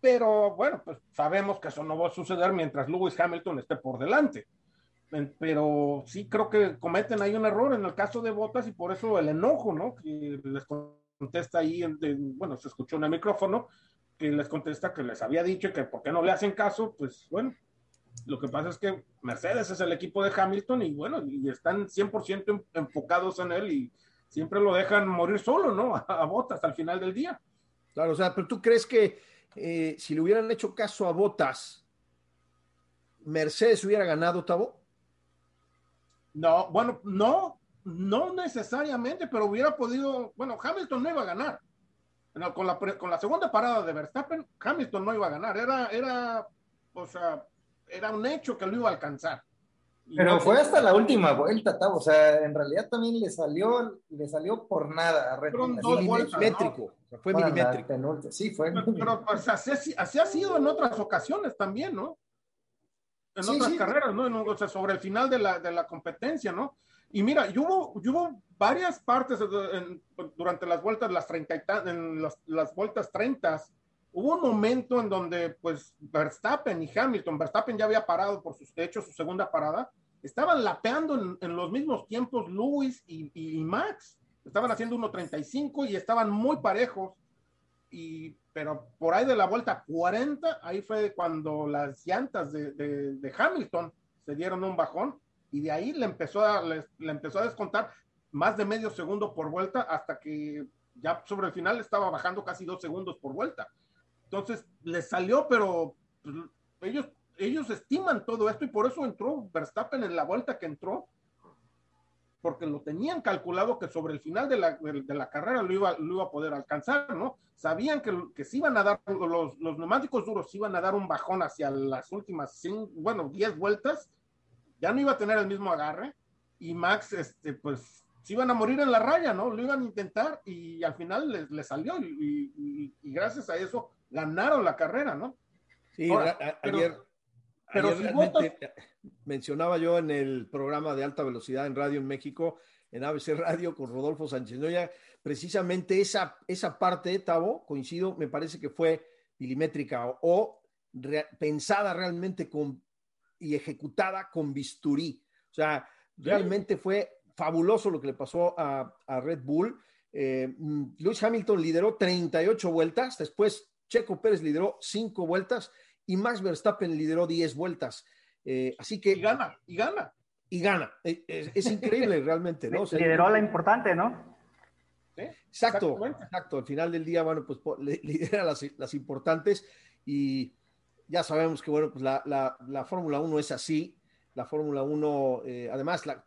Pero bueno, pues sabemos que eso no va a suceder mientras Lewis Hamilton esté por delante. Pero sí creo que cometen ahí un error en el caso de Bottas y por eso el enojo, ¿no? Que les contesta ahí, bueno, se escuchó en el micrófono, que les contesta que les había dicho que por qué no le hacen caso, pues bueno, lo que pasa es que Mercedes es el equipo de Hamilton y bueno, y están 100% enfocados en él y siempre lo dejan morir solo, ¿no? *laughs* A, Botas al final del día. Claro, o sea, pero tú crees que eh, si le hubieran hecho caso a Botas, Mercedes hubiera ganado, Tabo? No, bueno, no, no necesariamente, pero hubiera podido, bueno, Hamilton no iba a ganar. con, la, con la segunda parada de Verstappen, Hamilton no iba a ganar. Era, era, o sea, era un hecho que lo iba a alcanzar. pero fue hasta la última vuelta, Tavo. O sea, en realidad también le salió, le salió por nada. Fueron dos milimétrico. fue milimétrico. Sí, fue. Pero, pues, así, así, ha sido en otras ocasiones también, ¿no? En otras carreras, ¿no? o sea, sobre el final de la, de la competencia, ¿no? Y mira, y hubo, hubo varias partes durante las vueltas, las 30 en las, las vueltas 30, hubo un momento en donde pues Verstappen y Hamilton, Verstappen ya había parado por sus hechos, su segunda parada, estaban lapeando en, los mismos tiempos Lewis y, y, Max, estaban haciendo 1.35 y estaban muy parejos, y, pero por ahí de la vuelta 40, ahí fue cuando las llantas de, de, de Hamilton se dieron un bajón y de ahí le empezó a, le, le empezó a descontar más de medio segundo por vuelta hasta que ya sobre el final estaba bajando casi dos segundos por vuelta. Entonces, les salió, pero pues, ellos, ellos estiman todo esto y por eso entró Verstappen en la vuelta que entró, porque lo tenían calculado que sobre el final de la, de, la carrera lo iba, lo iba a poder alcanzar, ¿no? Sabían que, que se iban a dar, los, los neumáticos duros iban a dar un bajón hacia las últimas, cinco, bueno, diez vueltas, ya no iba a tener el mismo agarre y Max, este, pues se iban a morir en la raya, ¿no? Lo iban a intentar y al final les, les salió y, y, y, gracias a eso ganaron la carrera, ¿no? Sí, Ahora, ayer, pero, ayer si votas... mencionaba yo en el programa de alta velocidad en radio en México, en ABC Radio con Rodolfo Sánchez Noya, precisamente esa, esa parte, Tavo, coincido, me parece que fue milimétrica o, o re, pensada realmente con, y ejecutada con bisturí. O sea, realmente fue fabuloso lo que le pasó a, a Red Bull. Eh, Lewis Hamilton lideró 38 vueltas, después Checo Pérez lideró cinco vueltas y Max Verstappen lideró 10 vueltas. Eh, así que. Y gana, y gana. Y gana. Es, es increíble realmente, ¿no? *laughs* lideró la importante, ¿no? Exacto, exacto. Al final del día, bueno, pues *laughs* lidera las, las importantes y ya sabemos que, bueno, pues la, la, la Fórmula 1 es así. La Fórmula 1, eh, además, la,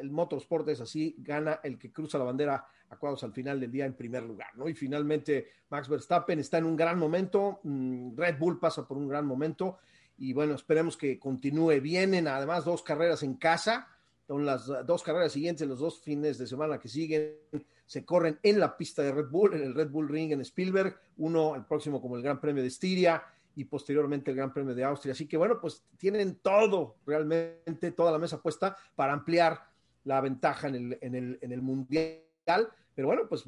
el motorsport es así, gana el que cruza la bandera acuados al final del día en primer lugar, ¿no? Y finalmente Max Verstappen está en un gran momento, mm, Red Bull pasa por un gran momento y bueno, esperemos que continúe. Vienen además dos carreras en casa, son las dos carreras siguientes, los dos fines de semana que siguen, se corren en la pista de Red Bull, en el Red Bull Ring en Spielberg, uno el próximo como el Gran Premio de Estiria y posteriormente el Gran Premio de Austria. Así que bueno, pues tienen todo, realmente toda la mesa puesta para ampliar la ventaja en el, en el, en el Mundial pero bueno, pues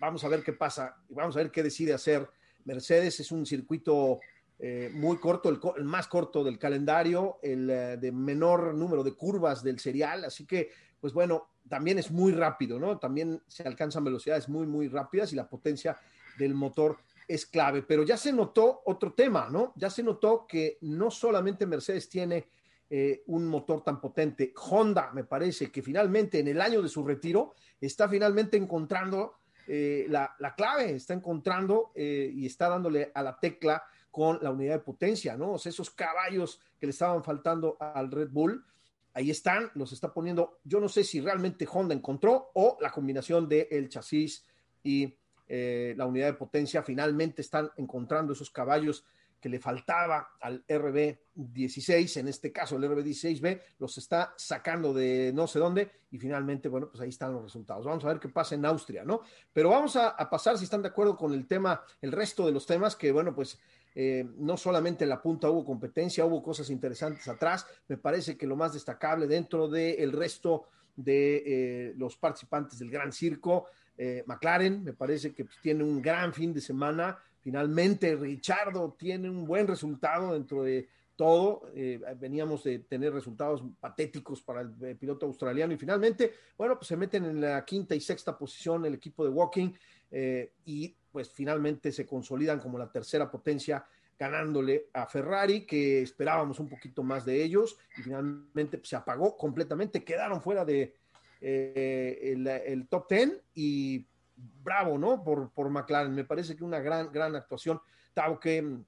vamos a ver qué pasa y vamos a ver qué decide hacer Mercedes. Es un circuito eh, muy corto, el, el, más corto del calendario, el eh, de menor número de curvas del serial, así que, pues bueno, también es muy rápido, ¿no? También se alcanzan velocidades muy, muy rápidas y la potencia del motor es clave. Pero ya se notó otro tema, ¿no? Ya se notó que no solamente Mercedes tiene eh, un motor tan potente. Honda, me parece que finalmente en el año de su retiro está finalmente encontrando eh, la, la, clave, está encontrando eh, y está dándole a la tecla con la unidad de potencia, ¿no? O sea, esos caballos que le estaban faltando al Red Bull, ahí están, los está poniendo. Yo no sé si realmente Honda encontró o la combinación del el chasis y eh, la unidad de potencia finalmente están encontrando esos caballos que le faltaba al RB16, en este caso el RB16B, los está sacando de no sé dónde y finalmente, bueno, pues ahí están los resultados. Vamos a ver qué pasa en Austria, ¿no? Pero vamos a, pasar, si están de acuerdo con el tema, el resto de los temas, que bueno, pues eh, no solamente en la punta hubo competencia, hubo cosas interesantes atrás. Me parece que lo más destacable dentro del el resto de eh, los participantes del Gran Circo, eh, McLaren, me parece que tiene un gran fin de semana, Finalmente, Richardo tiene un buen resultado dentro de todo. Eh, veníamos de tener resultados patéticos para el, el, piloto australiano y finalmente, bueno, pues se meten en la quinta y sexta posición el equipo de Walking eh, y pues finalmente se consolidan como la tercera potencia ganándole a Ferrari, que esperábamos un poquito más de ellos y finalmente pues, se apagó completamente, quedaron fuera de eh, el, el top ten y bravo, ¿no? Por, por McLaren. Me parece que una gran, gran actuación. Tao, ¿qué,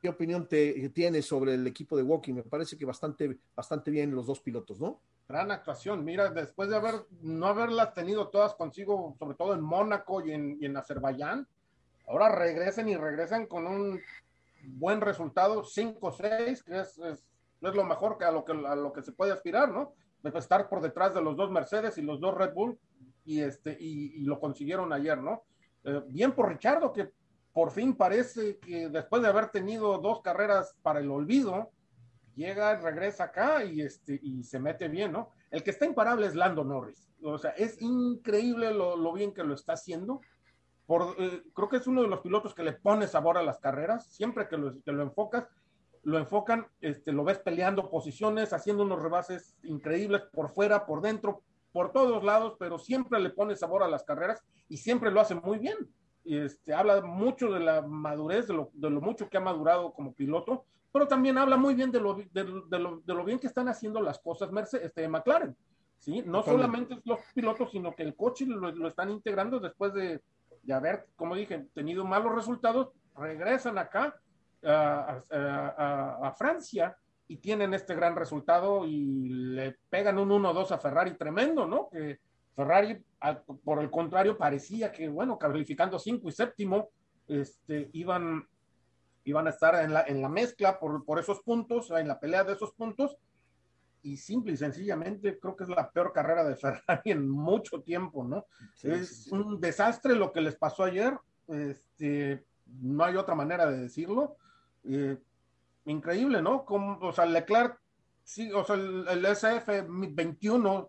qué opinión te tienes sobre el equipo de Walking? Me parece que bastante, bastante bien los dos pilotos, ¿no? Gran actuación. Mira, después de haber, no haberlas tenido todas consigo, sobre todo en Mónaco y en, y en Azerbaiyán, ahora regresen y regresan con un buen resultado, 5-6, que es, es, es, lo mejor que a lo que, a lo que se puede aspirar, ¿no? Estar por detrás de los dos Mercedes y los dos Red Bull, y, este, y, y lo consiguieron ayer, ¿no? Eh, bien por Richardo, que por fin parece que después de haber tenido dos carreras para el olvido, llega, regresa acá y, este, y se mete bien, ¿no? El que está imparable es Lando Norris. O sea, es increíble lo, lo bien que lo está haciendo. Por, eh, creo que es uno de los pilotos que le pone sabor a las carreras. Siempre que lo, que lo enfocas, lo enfocan, este, lo ves peleando posiciones, haciendo unos rebases increíbles por fuera, por dentro, por todos lados, pero siempre le pone sabor a las carreras y siempre lo hace muy bien. Este, habla mucho de la madurez, de lo, de lo mucho que ha madurado como piloto, pero también habla muy bien de lo, de, de lo, de lo bien que están haciendo las cosas Mercedes, este, McLaren. ¿sí? No solamente los pilotos, sino que el coche lo, lo están integrando después de, de, haber, como dije, tenido malos resultados, regresan acá a, a, a, Francia y tienen este gran resultado y le pegan un 1-2 a Ferrari tremendo, ¿no? Que Ferrari, por el contrario, parecía que, bueno, calificando 5 y séptimo, este, iban, iban a estar en la, en la mezcla por, por esos puntos, en la pelea de esos puntos, y simple y sencillamente creo que es la peor carrera de Ferrari *laughs* en mucho tiempo, ¿no? Sí, es sí, sí. un desastre lo que les pasó ayer, este, no hay otra manera de decirlo. Eh, increíble, ¿no? Como, o sea, Leclerc, sí, o sea, el, el SF21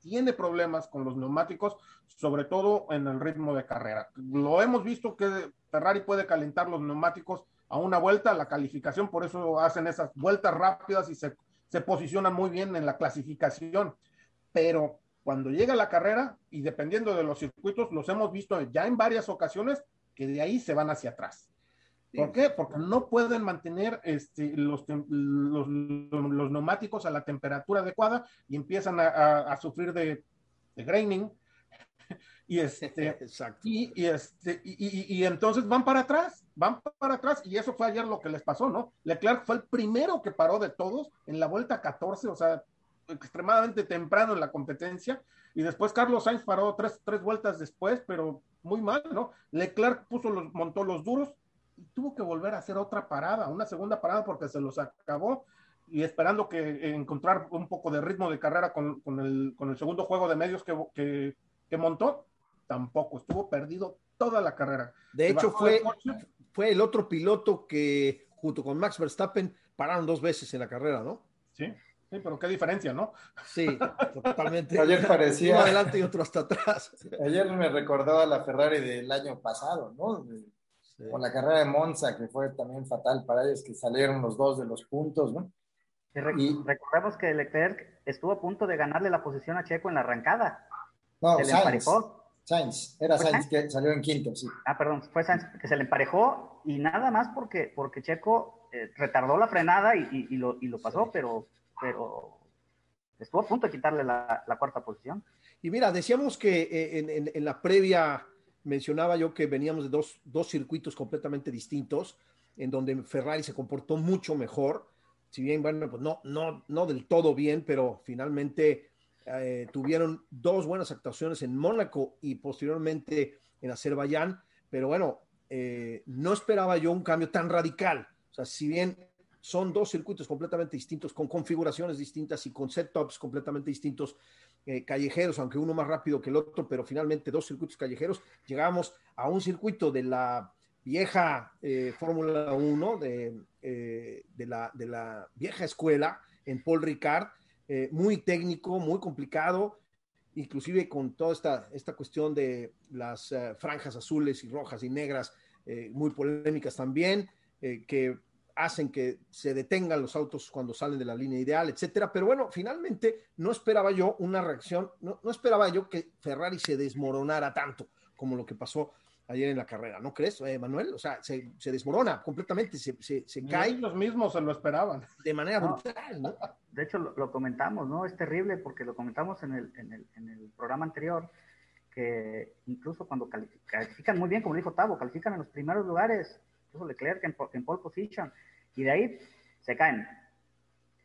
tiene problemas con los neumáticos, sobre todo en el ritmo de carrera. Lo hemos visto que Ferrari puede calentar los neumáticos a una vuelta, la calificación, por eso hacen esas vueltas rápidas y se, se posicionan muy bien en la clasificación. Pero cuando llega la carrera, y dependiendo de los circuitos, los hemos visto ya en varias ocasiones, que de ahí se van hacia atrás. ¿Por qué? Porque no pueden mantener este, los, los, los, neumáticos a la temperatura adecuada y empiezan a, a, a sufrir de, de, graining. *laughs* *laughs* Y, este, y, y, este, y, y, entonces van para atrás, van para atrás, y eso fue ayer lo que les pasó, ¿no? Leclerc fue el primero que paró de todos en la vuelta 14, o sea, extremadamente temprano en la competencia, y después Carlos Sainz paró tres, tres vueltas después, pero muy mal, ¿no? Leclerc puso los, montó los duros, y tuvo que volver a hacer otra parada, una segunda parada porque se los acabó y esperando que encontrar un poco de ritmo de carrera con, con, el, con el, segundo juego de medios que, que, que, montó, tampoco, estuvo perdido toda la carrera. De hecho, fue, fue el otro piloto que junto con Max Verstappen pararon dos veces en la carrera, ¿no? Sí. Sí, pero qué diferencia, ¿no? Sí, totalmente. *laughs* Ayer parecía. Uno adelante y otro hasta atrás. Ayer me recordó a la Ferrari del año pasado, ¿no? Sí. Con la carrera de Monza, que fue también fatal para ellos, que salieron los dos de los puntos, ¿no? Y, rec y recordemos que Leclerc estuvo a punto de ganarle la posición a Checo en la arrancada. No, se Sainz, le emparejó. Sainz, era Sainz, Sainz, que salió en quinto, sí. Ah, perdón, fue Sainz que se le emparejó y nada más porque, porque Checo eh, retardó la frenada y, y, y, lo, y lo, pasó, sí. pero, pero estuvo a punto de quitarle la, la cuarta posición. Y mira, decíamos que eh, en, en, en la previa mencionaba yo que veníamos de dos, dos, circuitos completamente distintos, en donde Ferrari se comportó mucho mejor, si bien, bueno, pues no, no, no del todo bien, pero finalmente eh, tuvieron dos buenas actuaciones en Mónaco y posteriormente en Azerbaiyán, pero bueno, eh, no esperaba yo un cambio tan radical. O sea, si bien son dos circuitos completamente distintos, con configuraciones distintas y con setups completamente distintos, eh, callejeros, aunque uno más rápido que el otro, pero finalmente dos circuitos callejeros, llegamos a un circuito de la vieja eh, Fórmula 1, de, eh, de, la, de, la, vieja escuela en Paul Ricard, muy técnico, muy complicado, inclusive con toda esta, esta cuestión de las franjas azules y rojas y negras, muy polémicas también, que hacen que se detengan los autos cuando salen de la línea ideal, etcétera. Pero bueno, finalmente no esperaba yo una reacción, no, no, esperaba yo que Ferrari se desmoronara tanto como lo que pasó ayer en la carrera, ¿no crees, eh, Manuel? O sea, se, se, desmorona completamente, se, se, se cae. Ellos mismos se lo esperaban. De manera brutal, ¿no? De hecho, lo, lo, comentamos, ¿no? Es terrible porque lo comentamos en el, en el, en el programa anterior, que incluso cuando califican muy bien, como dijo Tavo, califican en los primeros lugares, incluso Leclerc en, en pole position, y de ahí se caen.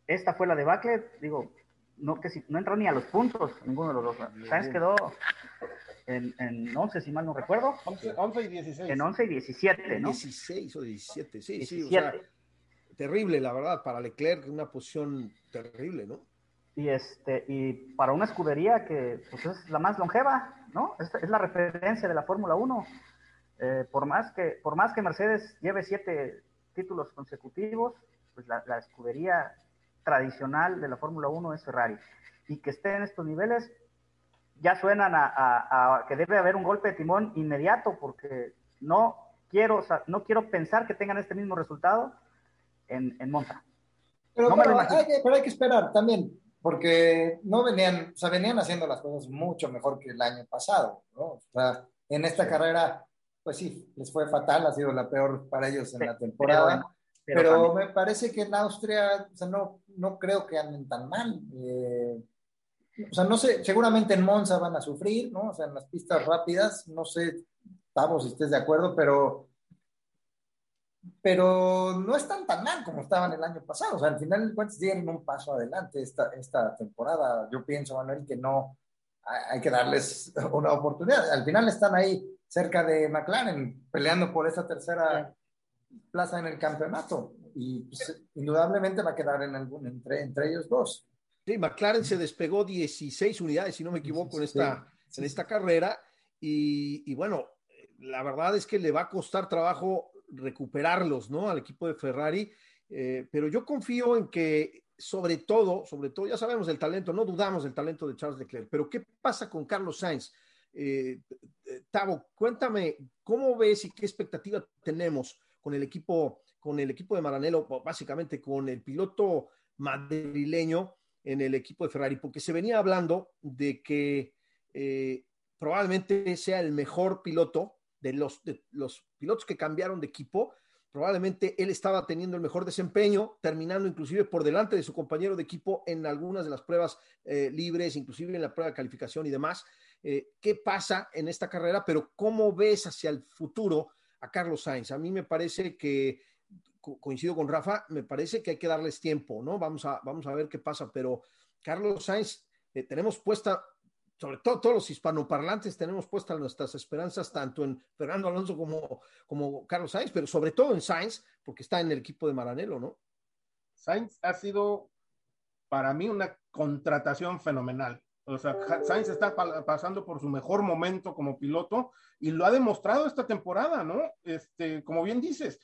Esta fue la debacle, digo, no, que si, no entró ni a los puntos, ninguno de los dos. Sainz quedó en, en 11, si mal no recuerdo. 11, 11, y 16. En 11 y 17, ¿no? 16 o 17, sí, 17. sí. O sea, terrible, la verdad, para Leclerc, una posición terrible, ¿no? Y, este, y para una escudería que pues, es la más longeva, ¿no? Es, es la referencia de la Fórmula 1. Eh, por, más que, por más que Mercedes lleve siete títulos consecutivos, pues la, la escudería tradicional de la Fórmula 1 es Ferrari. y que esté en estos niveles, ya suenan a, que debe haber un golpe de timón inmediato, porque no quiero, no quiero pensar que tengan este mismo resultado en, en Monza. Pero, hay que, pero, hay que, esperar también, porque no venían, o sea, venían haciendo las cosas mucho mejor que el año pasado, ¿no? O sea, en esta carrera, pues sí, les fue fatal, ha sido la peor para ellos en la temporada. Pero, me parece que en Austria, o sea, no, no creo que anden tan mal. Eh, o sea, no sé, seguramente en Monza van a sufrir, ¿no? O sea, en las pistas rápidas, no sé, estamos si estés de acuerdo, pero pero no están tan mal como estaban el año pasado. O sea, al final de cuentas dieron un paso adelante esta, esta temporada. Yo pienso, Manuel, que no hay que darles una oportunidad. Al final están ahí cerca de McLaren, peleando por esa tercera plaza en el campeonato. Y pues, indudablemente va a quedar en algún, entre, entre ellos dos. Sí, McLaren se despegó 16 unidades, si no me equivoco, en esta, en esta carrera. Y, y, bueno, la verdad es que le va a costar trabajo recuperarlos, ¿no? Al equipo de Ferrari. Eh, pero yo confío en que, sobre todo, sobre todo, ya sabemos el talento, no dudamos del talento de Charles Leclerc, pero ¿qué pasa con Carlos Sainz? Eh, eh, Tavo, cuéntame, ¿cómo ves y qué expectativa tenemos con el equipo, con el equipo de Maranello, básicamente con el piloto madrileño en el equipo de Ferrari? Porque se venía hablando de que probablemente sea el mejor piloto de los, de los pilotos que cambiaron de equipo, probablemente él estaba teniendo el mejor desempeño, terminando inclusive por delante de su compañero de equipo en algunas de las pruebas eh, libres, inclusive en la prueba de calificación y demás. Eh, ¿Qué pasa en esta carrera? Pero ¿cómo ves hacia el futuro a Carlos Sainz? A mí me parece que, coincido con Rafa, me parece que hay que darles tiempo, ¿no? Vamos a, vamos a ver qué pasa, pero Carlos Sainz, eh, tenemos puesta sobre todo todos los hispanoparlantes tenemos puestas nuestras esperanzas tanto en Fernando Alonso como, como Carlos Sainz, pero sobre todo en Sainz, porque está en el equipo de Maranello, ¿no? Sainz ha sido para mí una contratación fenomenal. O sea, Sainz está pasando por su mejor momento como piloto y lo ha demostrado esta temporada, ¿no? Este, como bien dices,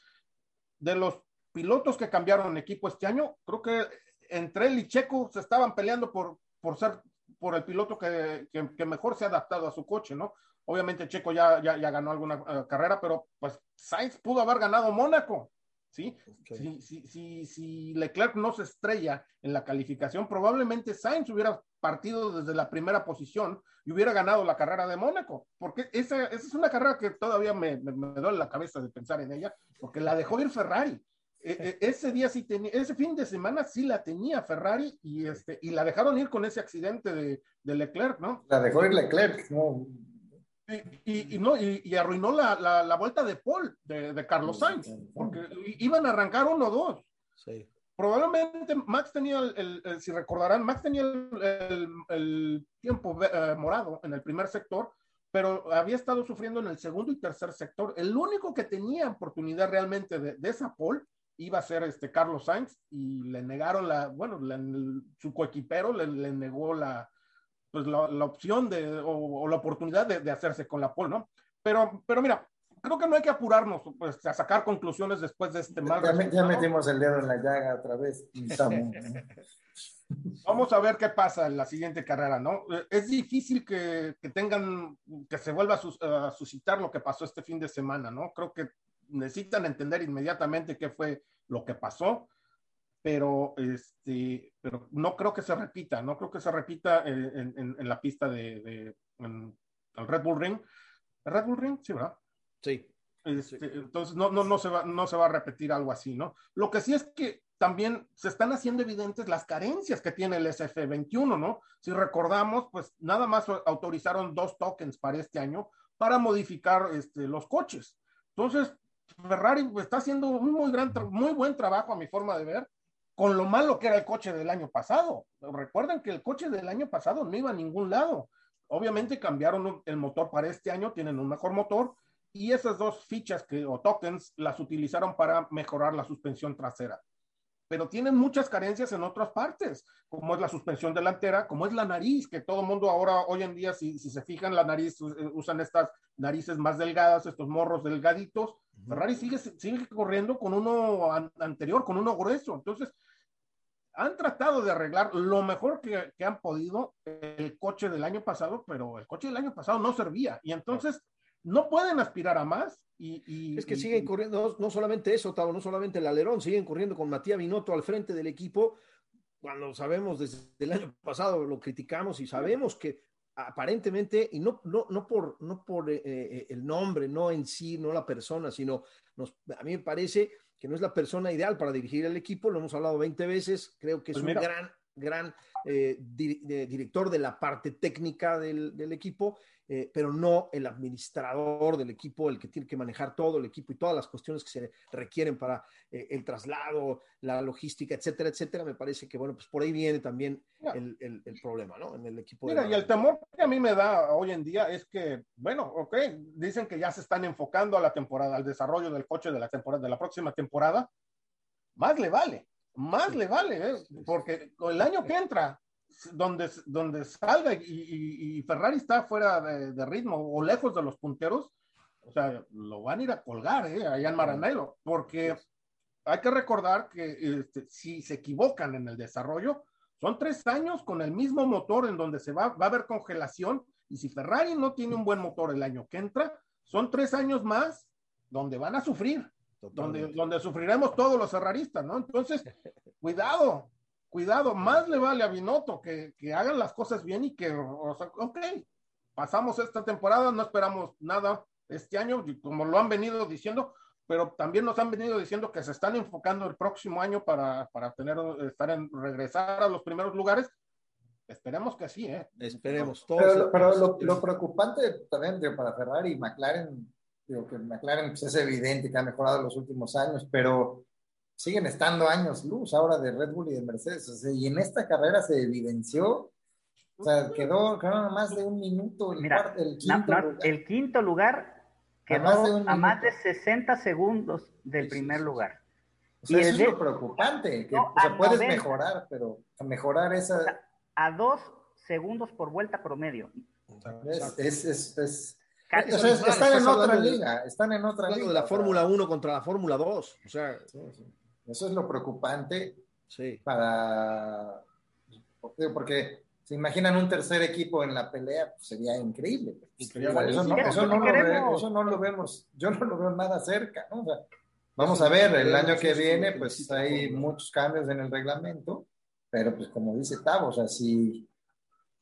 de los pilotos que cambiaron equipo este año, creo que entre él y Checo se estaban peleando por, por ser por el piloto que, que, mejor se ha adaptado a su coche, ¿no? Obviamente Checo ya, ya, ganó alguna eh, carrera, pero pues Sainz pudo haber ganado Mónaco, ¿sí? Si, si, si, Leclerc no se estrella en la calificación, probablemente Sainz hubiera partido desde la primera posición y hubiera ganado la carrera de Mónaco, porque esa, esa es una carrera que todavía me, me, me duele la cabeza de pensar en ella, porque la dejó ir Ferrari. E, e, ese día sí tenía, ese fin de semana sí la tenía Ferrari y este, y la dejaron ir con ese accidente de, de Leclerc, ¿no? La dejó ir Leclerc, ¿no? Y, y, no, y, arruinó la, la, la, vuelta de Paul, de, de Carlos Sainz, porque iban a arrancar uno o dos. Sí. Probablemente Max tenía, el, el, si recordarán, Max tenía el, el tiempo eh, morado en el primer sector, pero había estado sufriendo en el segundo y tercer sector. El único que tenía oportunidad realmente de, de esa pole iba a ser este Carlos Sainz y le negaron la, bueno, su coequipero le, le, negó la, pues la, opción de, o, la oportunidad de, hacerse con la pole, ¿no? Pero, pero mira, creo que no hay que apurarnos pues, a sacar conclusiones después de este mal. Ya, ya metimos el dedo en la llaga otra vez. *laughs* Vamos a ver qué pasa en la siguiente carrera, ¿no? Es difícil que, que tengan, que se vuelva a, a, suscitar lo que pasó este fin de semana, ¿no? Creo que necesitan entender inmediatamente qué fue lo que pasó, pero, este, pero no creo que se repita, no creo que se repita en, en, en la pista de, de el Red Bull Ring. ¿El Red Bull Ring? Sí, ¿verdad? Sí. Este, entonces no, no, no, se va, no se va a repetir algo así, ¿no? Lo que sí es que también se están haciendo evidentes las carencias que tiene el SF21, ¿no? Si recordamos, pues nada más autorizaron dos tokens para este año para modificar este, los coches. Entonces, Ferrari está haciendo un muy, gran, muy buen trabajo a mi forma de ver con lo malo que era el coche del año pasado. Recuerden que el coche del año pasado no iba a ningún lado. Obviamente cambiaron el motor para este año, tienen un mejor motor y esas dos fichas que, o tokens las utilizaron para mejorar la suspensión trasera pero tienen muchas carencias en otras partes, como es la suspensión delantera, como es la nariz, que todo mundo ahora, hoy en día, si, si, se fijan, la nariz, eh, usan estas narices más delgadas, estos morros delgaditos. Ferrari sigue, sigue corriendo con uno anterior, con uno grueso. Entonces, han tratado de arreglar lo mejor que, que, han podido el coche del año pasado, pero el coche del año pasado no servía. Y entonces no pueden aspirar a más. Y, y es que y, siguen corriendo, no, no, solamente eso, Tavo, no solamente el alerón, siguen corriendo con Matías Binotto al frente del equipo, cuando sabemos desde el año pasado lo criticamos y sabemos que aparentemente, y no, no, no por, no por eh, eh, el nombre, no en sí, no la persona, sino nos, a mí me parece que no es la persona ideal para dirigir el equipo, lo hemos hablado 20 veces, creo que es pues un gran, gran eh, di, de, director de la parte técnica del, del equipo, eh, pero no el administrador del equipo, el que tiene que manejar todo el equipo y todas las cuestiones que se requieren para eh, el traslado, la logística, etcétera, etcétera. Me parece que, bueno, pues por ahí viene también el, el, el, problema, ¿no? En el equipo. Mira, de y el temor que a mí me da hoy en día es que, bueno, ok, dicen que ya se están enfocando a la temporada, al desarrollo del coche de la temporada, de la próxima temporada. Más le vale, más le vale, ¿eh? porque el año que entra donde, donde salga y, y, y, Ferrari está fuera de, de, ritmo o lejos de los punteros, o sea, lo van a ir a colgar ¿eh? allá en Maranello, porque hay que recordar que este, si se equivocan en el desarrollo, son tres años con el mismo motor en donde se va, va a haber congelación, y si Ferrari no tiene un buen motor el año que entra, son tres años más donde van a sufrir, donde, donde sufriremos todos los ferraristas, ¿no? Entonces, *laughs* cuidado, cuidado, más le vale a Binotto que, que hagan las cosas bien y que, o sea, ok, pasamos esta temporada, no esperamos nada este año, como lo han venido diciendo, pero también nos han venido diciendo que se están enfocando el próximo año para, para tener, estar en, regresar a los primeros lugares. Esperemos que sí, ¿eh? Esperemos todos. Pero, pero lo, lo, preocupante también para Ferrari y McLaren, digo que McLaren pues, es evidente que ha mejorado en los últimos años, pero siguen estando años luz ahora de Red Bull y de Mercedes. O sea, y en esta carrera se evidenció, o sea, quedó, quedó más de un minuto el, Mira, cuarto, el quinto no, no, lugar. El quinto lugar quedó a más de, a más de 60 segundos del sí, primer sí, lugar. O sea, y eso es lo preocupante, que no, o sea, puedes 90. mejorar, pero mejorar esa... A dos segundos por vuelta promedio. Es, es, es, es Casi o sea, están en otra liga, están en otra liga. de la Fórmula 1 contra la Fórmula 2, o sea... Sí, eso es lo preocupante sí. para... Porque se imaginan un tercer equipo en la pelea, pues sería increíble. Eso, no, eso, no ve, eso, no, lo vemos, yo no lo veo nada cerca. ¿no? O sea, vamos a ver, el año que viene, pues hay muchos cambios en el reglamento, pero pues como dice Tavo, o sea, si,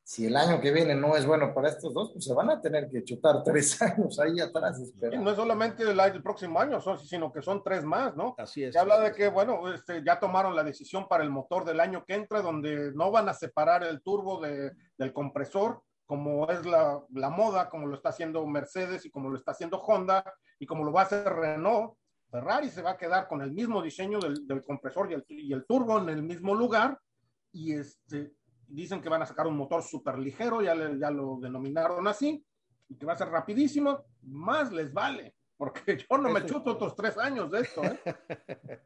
si el año que viene no es bueno para estos dos, pues se van a tener que chutar tres *laughs* años ahí atrás. No es solamente el, el, próximo año, sino que son tres más, ¿no? Así es. Se habla de que, bueno, este, ya tomaron la decisión para el motor del año que entra, donde no van a separar el turbo de, del compresor, como es la, la, moda, como lo está haciendo Mercedes y como lo está haciendo Honda y como lo va a hacer Renault. Ferrari se va a quedar con el mismo diseño del, del compresor y el, y el turbo en el mismo lugar y este dicen que van a sacar un motor súper ligero, ya, le, ya lo denominaron así, y que va a ser rapidísimo, más les vale, porque *laughs* yo no me chuto otros tres años de esto. ¿eh? *laughs*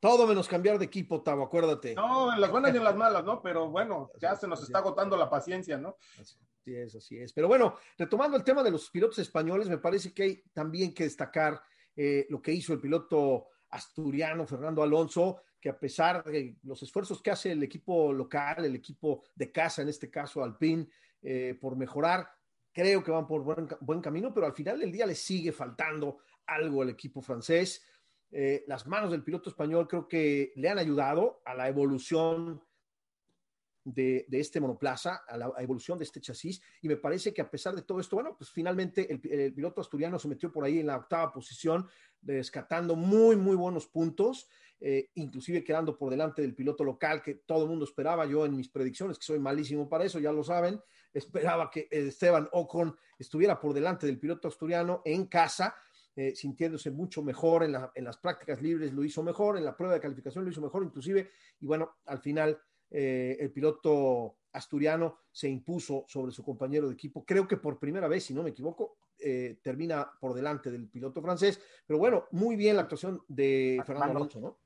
Todo menos cambiar de equipo, Tavo, acuérdate. No, en las buenas y en las malas, ¿no? Pero bueno, *laughs* ya se nos está agotando la paciencia, ¿no? Así es, así es. Pero bueno, retomando el tema de los pilotos españoles, me parece que hay también que destacar eh, lo que hizo el piloto asturiano Fernando Alonso, que a pesar de los esfuerzos que hace el equipo local, el equipo de casa, en este caso Alpine, eh, por mejorar, creo que van por buen, camino, pero al final del día le sigue faltando algo al equipo francés. Eh, las manos del piloto español creo que le han ayudado a la evolución de, de, este monoplaza, a la evolución de este chasis, y me parece que a pesar de todo esto, bueno, pues finalmente el, el piloto asturiano se metió por ahí en la octava posición, rescatando muy, muy buenos puntos, eh, inclusive quedando por delante del piloto local que todo el mundo esperaba, yo en mis predicciones, que soy malísimo para eso, ya lo saben, *laughs* esperaba que Esteban Ocon estuviera por delante del piloto asturiano en casa, eh, sintiéndose mucho mejor en, la, en, las prácticas libres, lo hizo mejor, en la prueba de calificación lo hizo mejor inclusive, y bueno, al final eh, el piloto asturiano se impuso sobre su compañero de equipo, creo que por primera vez, si no me equivoco, eh, termina por delante del piloto francés, pero bueno, muy bien la actuación de Fernando Alonso, ¿no?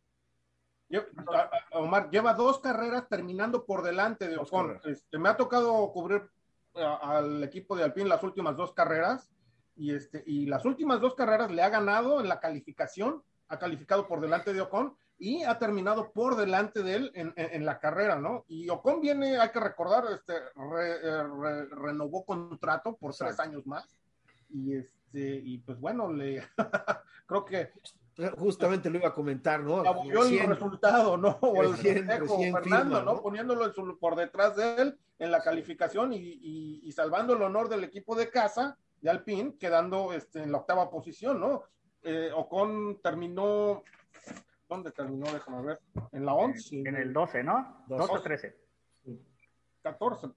Omar lleva dos carreras terminando por delante de Ocon. Este, me ha tocado cubrir a, al equipo de Alpine las últimas dos carreras y, este, y las últimas dos carreras le ha ganado en la calificación, ha calificado por delante de Ocon, y ha terminado por delante de él en, la carrera, ¿no? Y Ocon viene, hay que recordar, este, eh, renovó contrato por tres años más y este, y pues bueno, le *laughs* creo que justamente lo iba a comentar, ¿no? el resultado, ¿no? O el Fernando, ¿no? Poniéndolo por detrás de él en la calificación y, salvando el honor del equipo de casa de Alpine, quedando este, en la octava posición, ¿no? Eh, Ocon terminó, ¿dónde terminó? Déjame ver, en la 11. En el 12, ¿no? 12 o 13. 14.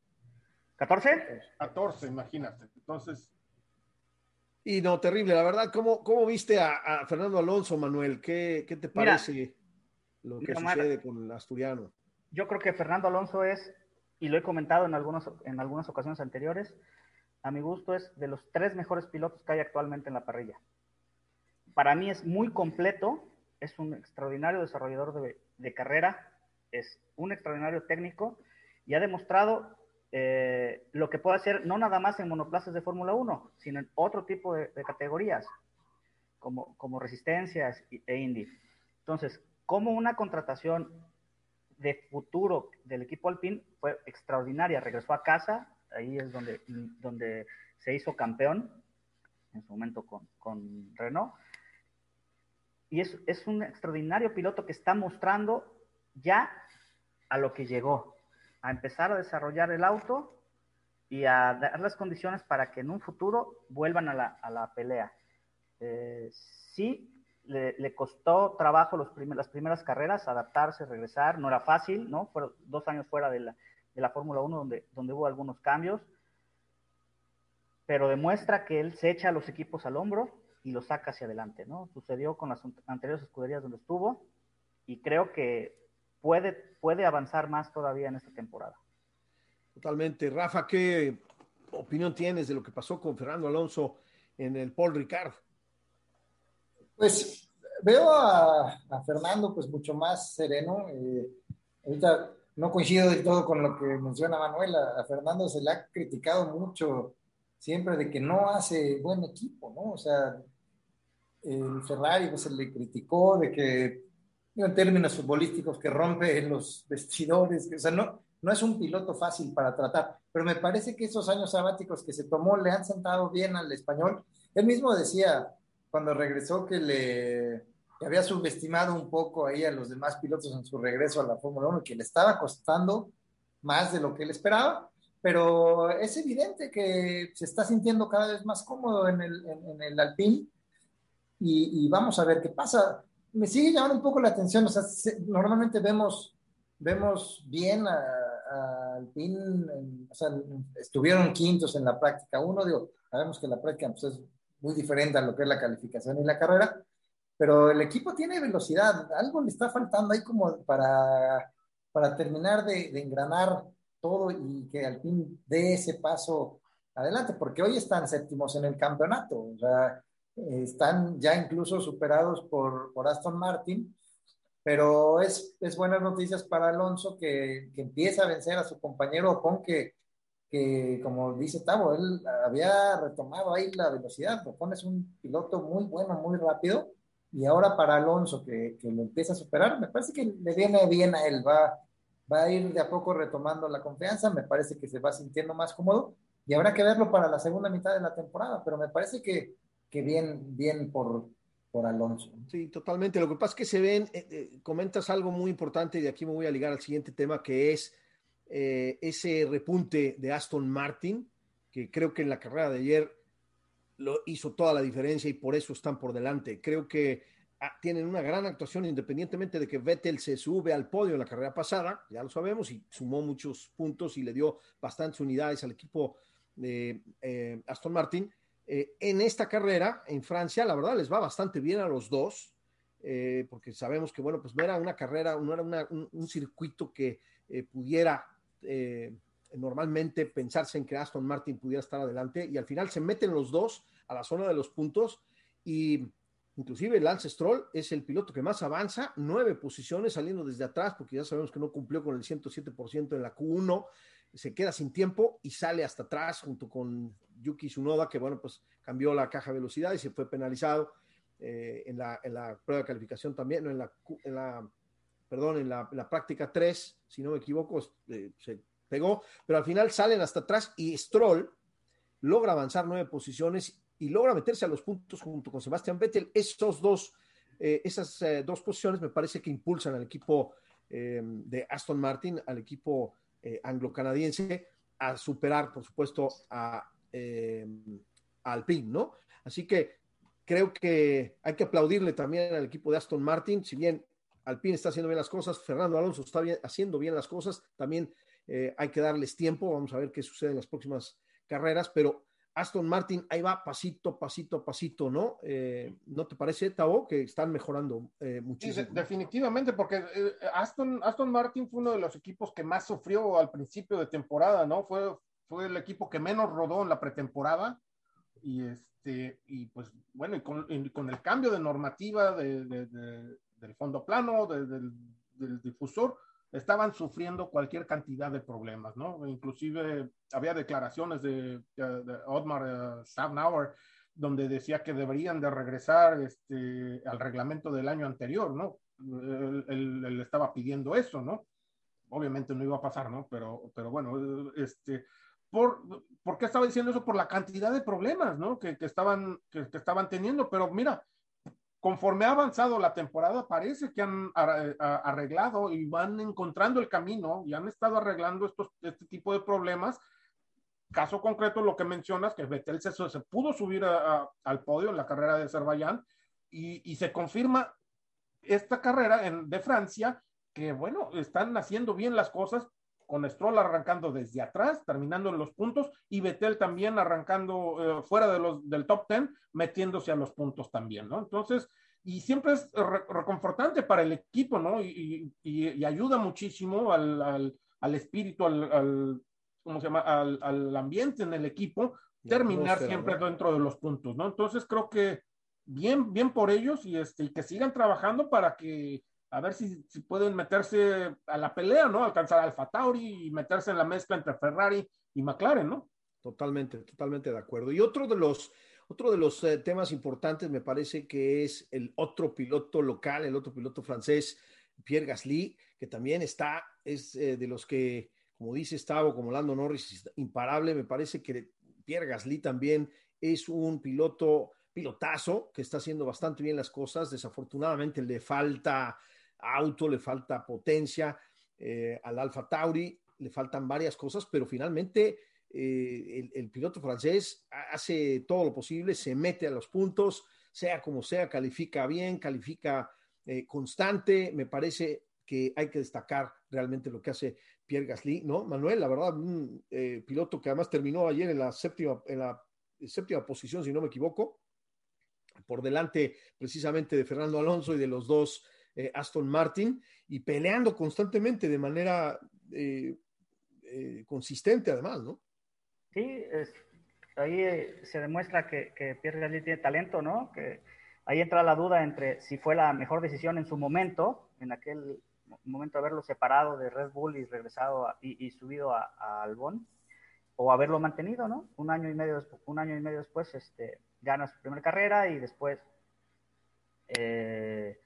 ¿14? 14, imagínate. Entonces, y no, terrible, la verdad. ¿Cómo, cómo viste a, Fernando Alonso, Manuel? ¿Qué, qué te parece lo que sucede con el asturiano? Yo creo que Fernando Alonso es, y lo he comentado en, algunos, en algunas ocasiones anteriores, a mi gusto es de los tres mejores pilotos que hay actualmente en la parrilla. Para mí es muy completo, es un extraordinario desarrollador de, de carrera, es un extraordinario técnico y ha demostrado eh, lo que puede hacer no nada más en monoplazas de Fórmula 1, sino en otro tipo de, categorías, como, como resistencias e Indy. Entonces, como una contratación de futuro del equipo Alpine fue extraordinaria. Regresó a casa, ahí es donde, donde se hizo campeón, en su momento con, con Renault. Y es, es un extraordinario piloto que está mostrando ya a lo que llegó a empezar a desarrollar el auto y a dar las condiciones para que en un futuro vuelvan a la, a la pelea. Eh, sí, le, costó trabajo los las primeras carreras, adaptarse, regresar, no era fácil, ¿no? Fueron dos años fuera de la, de la Fórmula 1 donde, donde hubo algunos cambios, pero demuestra que él se echa a los equipos al hombro y los saca hacia adelante, ¿no? Sucedió con las anteriores escuderías donde estuvo y creo que puede, puede avanzar más todavía en esta temporada. Totalmente. Rafa, ¿qué opinión tienes de lo que pasó con Fernando Alonso en el Paul Ricard? Pues veo a, Fernando pues mucho más sereno. Eh, ahorita no coincido del todo con lo que menciona Manuel. A, Fernando se le ha criticado mucho siempre de que no hace buen equipo, ¿no? O sea, el Ferrari pues, se le criticó de que en términos futbolísticos, que rompe los vestidores, o sea, no, no es un piloto fácil para tratar, pero me parece que esos años sabáticos que se tomó le han sentado bien al español. Él mismo decía cuando regresó que le había subestimado un poco ahí a los demás pilotos en su regreso a la Fórmula 1, que le estaba costando más de lo que él esperaba, pero es evidente que se está sintiendo cada vez más cómodo en el, en, el Alpine y, y, vamos a ver qué pasa me sigue llamando un poco la atención, o sea, normalmente vemos, vemos bien al PIN, o sea, estuvieron quintos en la práctica uno, digo, sabemos que la práctica pues, es muy diferente a lo que es la calificación y la carrera, pero el equipo tiene velocidad, algo le está faltando ahí como para, para terminar de, de engranar todo y que al fin dé ese paso adelante, porque hoy están séptimos en el campeonato, o sea, están ya incluso superados por, por Aston Martin, pero es, es, buenas noticias para Alonso que, que, empieza a vencer a su compañero Ocon, que, que como dice Tavo, él había retomado ahí la velocidad. Ocon es un piloto muy bueno, muy rápido, y ahora para Alonso que, que lo empieza a superar, me parece que le viene bien a él, va, va a ir de a poco retomando la confianza, me parece que se va sintiendo más cómodo, y habrá que verlo para la segunda mitad de la temporada, pero me parece que que bien, bien por, por Alonso. Sí, totalmente. Lo que pasa es que se ven, eh, eh, comentas algo muy importante y de aquí me voy a ligar al siguiente tema, que es eh, ese repunte de Aston Martin, que creo que en la carrera de ayer lo hizo toda la diferencia y por eso están por delante. Creo que ah, tienen una gran actuación independientemente de que Vettel se sube al podio en la carrera pasada, ya lo sabemos, y sumó muchos puntos y le dio bastantes unidades al equipo de Aston Martin eh, en esta carrera, en Francia, la verdad les va bastante bien a los dos, eh, porque sabemos que, bueno, pues no era una carrera, no era un, circuito que eh, pudiera normalmente pensarse en que Aston Martin pudiera estar adelante, y al final se meten los dos a la zona de los puntos, y inclusive Lance Stroll es el piloto que más avanza, nueve posiciones saliendo desde atrás, porque ya sabemos que no cumplió con el 107% en la Q1, se queda sin tiempo y sale hasta atrás junto con Yuki Tsunoda, que bueno, pues cambió la caja de velocidad y se fue penalizado. eh, en, la, en, la, prueba de calificación también, en la, en la perdón, en la, práctica 3, si no me equivoco, eh, se pegó, pero al final salen hasta atrás y Stroll logra avanzar nueve posiciones y logra meterse a los puntos junto con Sebastián Vettel. Esos dos, eh, esas dos posiciones me parece que impulsan al equipo de Aston Martin, al equipo anglo-canadiense, a superar, por supuesto, a, a Alpine, ¿no? Así que creo que hay que aplaudirle también al equipo de Aston Martin, si bien Alpine está haciendo bien las cosas, Fernando Alonso está haciendo bien las cosas, también hay que darles tiempo, vamos a ver qué sucede en las próximas carreras, pero Aston Martin ahí va pasito, pasito, pasito, ¿no? Eh, ¿No te parece, Tavo, que están mejorando eh, muchísimo? Sí, definitivamente, porque eh, Aston, Aston Martin fue uno de los equipos que más sufrió al principio de temporada, ¿no? Fue, fue el equipo que menos rodó en la pretemporada y este y pues bueno y con, con el cambio de normativa de, del fondo plano del, del difusor estaban sufriendo cualquier cantidad de problemas, ¿no? Inclusive había declaraciones de, de, Otmar uh, donde decía que deberían de regresar este, al reglamento del año anterior, ¿no? Él, él, estaba pidiendo eso, ¿no? Obviamente no iba a pasar, ¿no? Pero, pero bueno, este, por, ¿por qué estaba diciendo eso? Por la cantidad de problemas, ¿no? Que, que estaban, que, que estaban teniendo, pero mira, conforme ha avanzado la temporada, parece que han arreglado y van encontrando el camino y han estado arreglando estos, este tipo de problemas. Caso concreto, lo que mencionas, que Betel se, se pudo subir al podio en la carrera de Azerbaiyán y, y se confirma esta carrera en, de Francia, que bueno, están haciendo bien las cosas, con Stroll arrancando desde atrás, terminando en los puntos, y Betel también arrancando eh, fuera de los, del top 10, metiéndose a los puntos también, ¿no? Entonces, y siempre es reconfortante para el equipo, ¿no? Y, y, ayuda muchísimo al, al, al espíritu, al, al, ¿cómo se llama? Al, ambiente en el equipo, terminar siempre dentro de los puntos, ¿no? Entonces creo que bien, bien por ellos y, este, y que sigan trabajando para que a ver si, pueden meterse a la pelea, ¿no? Alcanzar a Alfa Tauri y meterse en la mezcla entre Ferrari y McLaren, ¿no? Totalmente, totalmente de acuerdo. Y otro de los, otro de los eh, temas importantes me parece que es el otro piloto local, el otro piloto francés, Pierre Gasly, que también está, es eh, de los que, como dice Stavo, como Lando Norris, imparable. Me parece que Pierre Gasly también es un piloto, pilotazo, que está haciendo bastante bien las cosas. Desafortunadamente le falta auto, le falta potencia eh, al Alfa Tauri, le faltan varias cosas, pero finalmente eh, el, piloto francés hace todo lo posible, se mete a los puntos, sea como sea, califica bien, califica eh, constante. Me parece que hay que destacar realmente lo que hace Pierre Gasly, ¿no? Manuel, la verdad, un piloto que además terminó ayer en la séptima, en la séptima posición, si no me equivoco, por delante precisamente de Fernando Alonso y de los dos eh, Aston Martin y peleando constantemente de manera eh, eh, consistente además, ¿no? Sí, ahí se demuestra que, Pierre Gasly tiene talento, ¿no? Que ahí entra la duda entre si fue la mejor decisión en su momento, en aquel momento haberlo separado de Red Bull y regresado y, subido a, Albon, o haberlo mantenido, ¿no? Un año y medio, un año y medio después, este, gana su primera carrera y después eh,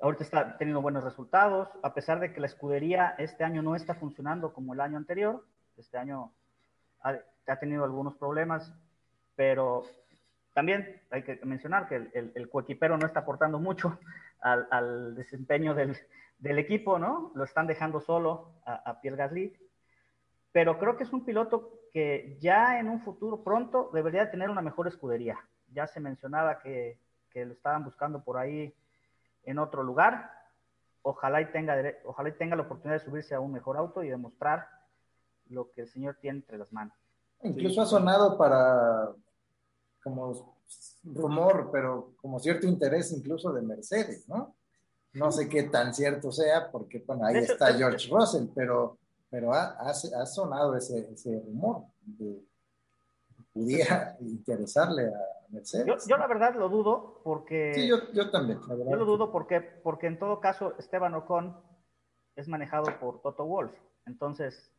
Ahorita está teniendo buenos resultados, a pesar de que la escudería este año no está funcionando como el año anterior. Este año ha, tenido algunos problemas, pero también hay que mencionar que el, coequipero no está aportando mucho al, desempeño del, equipo, ¿no? Lo están dejando solo a, a, Pierre Gasly. Pero creo que es un piloto que ya en un futuro pronto debería tener una mejor escudería. Ya se mencionaba que, que lo estaban buscando por ahí en otro lugar. Ojalá y, tenga, ojalá y tenga la oportunidad de subirse a un mejor auto y demostrar lo que el Señor tiene entre las manos. Incluso ha sonado para, como rumor, pero como cierto interés incluso de Mercedes, ¿no? No sé qué tan cierto sea, porque bueno, ahí está George Russell, pero, pero ha, ha, sonado ese, ese rumor de, pudiera *laughs* interesarle a Mercedes. Yo, la verdad lo dudo porque... Sí, yo, yo también. yo lo dudo porque, porque en todo caso Esteban Ocon es manejado por Toto Wolf. Entonces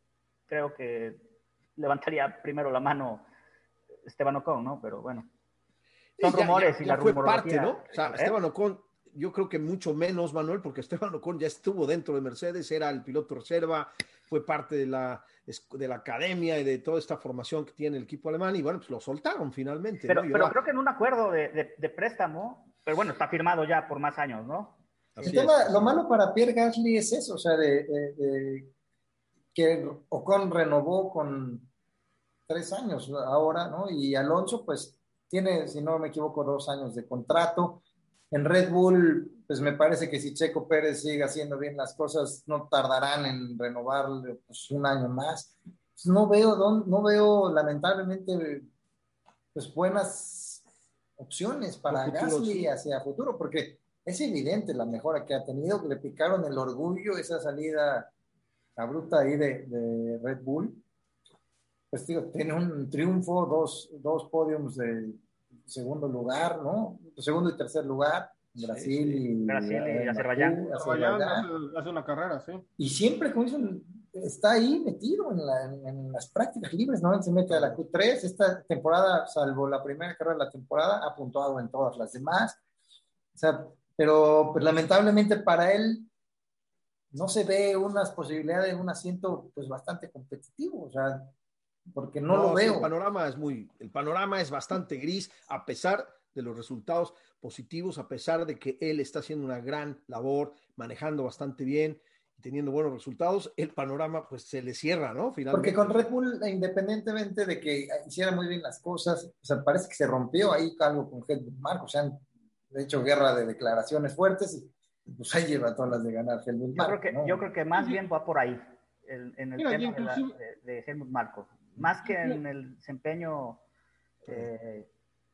creo que levantaría primero la mano Esteban Ocon, ¿no? Pero bueno. son rumores y la fue parte, ¿no? O sea, ¿eh? Esteban Ocon, yo creo que mucho menos, Manuel, porque Esteban Ocon ya estuvo dentro de Mercedes, era el piloto reserva, fue parte de la, de la academia y de toda esta formación que tiene el equipo alemán, y bueno, pues lo soltaron finalmente. Pero, ¿no? Pero creo que en un acuerdo de, de- de préstamo, pero bueno, está firmado ya por más años, ¿no? así El tema, es. lo malo para Pierre Gasly es eso, o sea, de, de- de que Ocon renovó con tres años ahora, ¿no? Y Alonso, pues, tiene, si no me equivoco, dos años de contrato. En Red Bull, pues me parece que si Checo Pérez sigue haciendo bien las cosas, no tardarán en renovarle pues, un año más. Pues, no veo, dónde- no veo lamentablemente pues buenas opciones para futuro, Gasly sí. hacia futuro, porque es evidente la mejora que ha tenido, le picaron el orgullo esa salida abrupta ahí de, de Red Bull. Pues digo, tiene un triunfo, dos, dos podiums de segundo lugar, ¿no? Segundo y tercer lugar, Sí, Brasil sí. y, Brasil y Azerbaiyán. Azerbaiyán hace, hace una carrera, sí. Y siempre, como dicen, está ahí metido en, la- en- en las prácticas libres, ¿no? Se mete a la Q3. Esta temporada, salvo la primera carrera de la temporada, ha puntuado en todas las demás. O sea, pero pues, lamentablemente para él no se ve unas posibilidades de un asiento pues bastante competitivo, o sea, porque no, lo veo. El panorama es muy, el panorama es bastante gris, a pesar de los resultados positivos, a pesar de que él está haciendo una gran labor, manejando bastante bien y teniendo buenos resultados, el panorama pues se le cierra, ¿no? Finalmente. Porque con Red Bull, independientemente de que hiciera muy bien las cosas, o sea, parece que se rompió ahí algo con Helmut Marko. O sea, han hecho guerra de declaraciones fuertes y pues ahí lleva todas las de ganar Helmut Yo Marko. creo que, ¿no? yo creo que más bien va por ahí, el- en el Mira, tema de, la- inclusive- de- de Helmut Marko. Más que en el desempeño eh,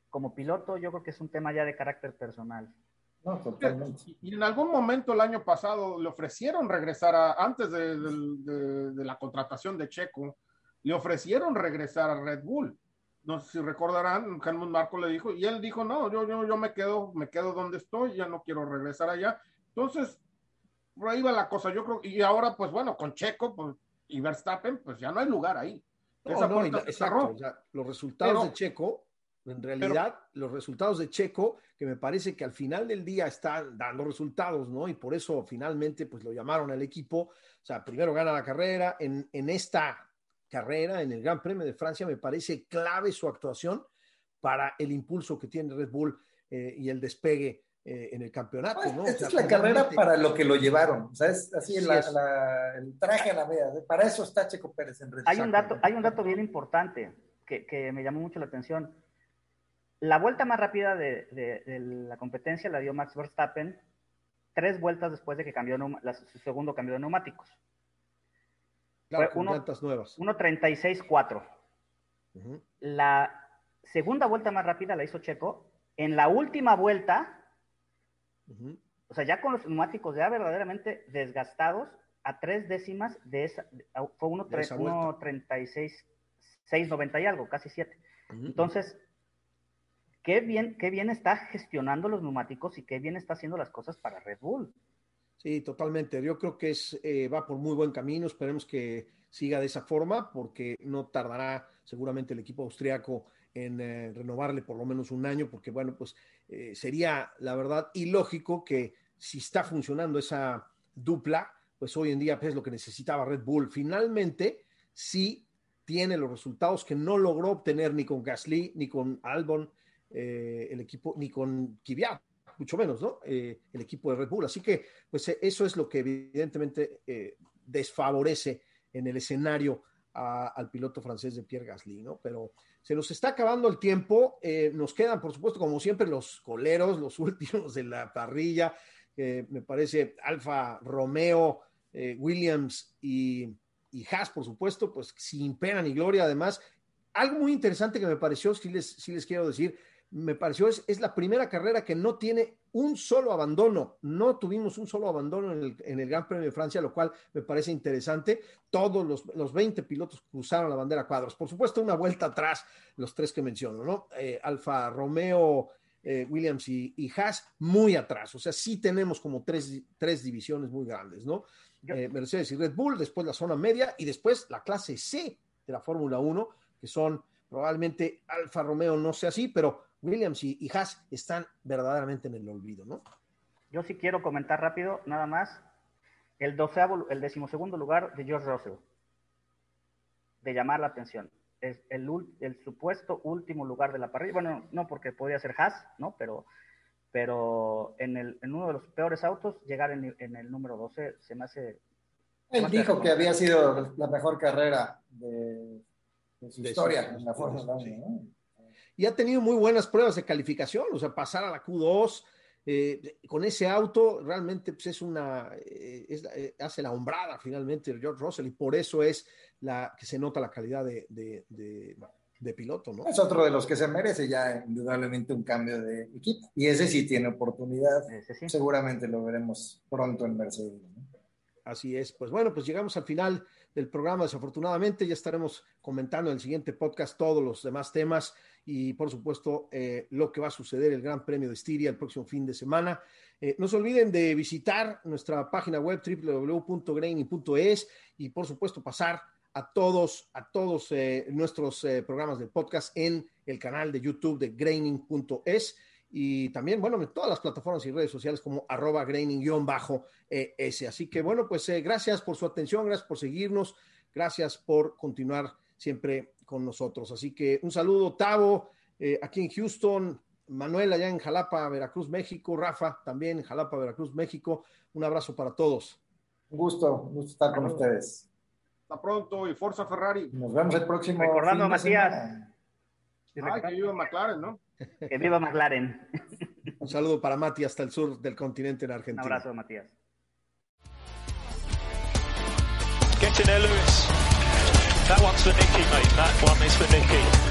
como piloto, yo creo que es un tema ya de carácter personal. No, totalmente. Y, en algún momento el año pasado le ofrecieron regresar a, antes de, de- de- de la contratación de Checo, le ofrecieron regresar a Red Bull. No sé si recordarán, Helmut Marco le dijo, y él dijo, no, yo, yo, yo me quedo, me quedo donde estoy, ya no quiero regresar allá. Entonces, por ahí va la cosa, yo creo, y ahora, pues bueno, con Checo pues, y Verstappen, pues ya no hay lugar ahí. No, Esa no, la- exacto, o sea, los resultados Pero- de Checo, en realidad, los resultados de Checo, que me parece que al final del día están dando resultados, ¿no? Y por eso finalmente, pues lo llamaron al equipo. O sea, primero gana la carrera. En, en esta carrera, en el Gran Premio de Francia, me parece clave su actuación para el impulso que tiene Red Bull eh, y el despegue eh, en el campeonato, Pues, ¿no? O esta sea, es la carrera para lo que lo llevaron. O sea, es así Así la- es. la- el traje a la medida. Para eso está Checo Pérez en Red Hay un dato, hay un dato bien importante que, que me llamó mucho la atención. La vuelta más rápida de, de- de la competencia la dio Max Verstappen tres vueltas después de que cambió la- su segundo cambio de neumáticos. Claro, fue con uno- llantas nuevas. 1.36.4. Ujú. La segunda vuelta más rápida la hizo Checo. En la última vuelta, O sea, ya con los neumáticos ya verdaderamente desgastados, a tres décimas de esa, fue uno De esa tre- vuelta. 1.36, 6.90 y algo, casi 7. Ujú. Entonces, qué bien, qué bien está gestionando los neumáticos y qué bien está haciendo las cosas para Red Bull. Sí, totalmente. Yo creo que es, eh, va por muy buen camino. Esperemos que siga de esa forma, porque no tardará seguramente el equipo austriaco en eh, renovarle por lo menos un año, porque bueno, pues eh, sería la verdad ilógico que si está funcionando esa dupla, pues hoy en día pues, es lo que necesitaba Red Bull. Finalmente, sí tiene los resultados que no logró obtener ni con Gasly, ni con Albon, eh, el equipo, ni con Kvyat mucho menos, ¿no? El equipo de Red Bull. Así que, pues eso es lo que evidentemente desfavorece en el escenario a- al piloto francés de Pierre Gasly, ¿no? Pero se nos está acabando el tiempo. eh, nos quedan, por supuesto, como siempre, los coleros, los *laughs* últimos de la parrilla. me parece Alfa Romeo, eh, Williams y, y Haas, por supuesto, pues sin pena ni gloria. Además, algo muy interesante que me pareció, si les, sí les quiero decir, me pareció es, es la primera carrera que no tiene un solo abandono. No tuvimos un solo abandono en el, en el Gran Premio de Francia, lo cual me parece interesante. Todos los, los 20 pilotos cruzaron la bandera cuadros. Por supuesto, una vuelta atrás, los tres que menciono, ¿no? Eh, Alfa Romeo, eh, Williams y, y Haas, muy atrás. O sea, sí tenemos como tres, tres divisiones muy grandes, ¿no? Eh, Mercedes y Red Bull, después la zona media y después la clase C de la Fórmula 1, que son probablemente Alfa Romeo no sea así, pero Williams y, y Haas están verdaderamente en el olvido, ¿no? Yo sí quiero comentar rápido, nada más, el doceavo, el decimosegundo lugar de George Russell, de llamar la atención. Es el, el supuesto último lugar de la parrilla. Bueno, no porque podía ser Haas, ¿no? Pero, pero en, el, en uno de los peores autos, llegar en, en el número 12 se me hace. Él dijo que había sido la mejor carrera de, de su de historia su, en la Fórmula 1. ¿no? Y ha tenido muy buenas pruebas de calificación, o sea, pasar a la Q2, eh, con ese auto realmente pues, es una, eh, es, eh, hace la hombrada finalmente George Russell y por eso es la que se nota la calidad de, de, de, de, piloto, ¿no? Es otro de los que se merece ya indudablemente un cambio de equipo y ese sí tiene oportunidad, sí. seguramente lo veremos pronto en Mercedes. ¿no? Así es, pues bueno, pues llegamos al final del programa, desafortunadamente ya estaremos comentando en el siguiente podcast todos los demás temas y por supuesto eh, lo que va a suceder el Gran Premio de Estiria el próximo fin de semana. Eh, no se olviden de visitar nuestra página web www.graining.es y por supuesto pasar a todos, a todos eh, nuestros programas del podcast en el canal de YouTube de graining.es y también, bueno, en todas las plataformas y redes sociales como arroba graining-es. Así que, bueno, pues gracias por su atención, gracias por seguirnos, gracias por continuar siempre con nosotros. Así que un saludo, Tavo, eh, aquí en Houston, Manuel allá en Jalapa, Veracruz, México, Rafa también en Jalapa, Veracruz, México. Un abrazo para todos. Un gusto, un gusto estar con ustedes. Hasta pronto y Forza Ferrari. Nos vemos el próximo. Recordando a Matías. Ah, que viva McLaren, ¿no? Que viva McLaren. Un saludo para Mati hasta el sur del continente en Argentina. Un abrazo, Matías. Get in there, Lewis. That one's for Nicky, mate. That one is for Nicky.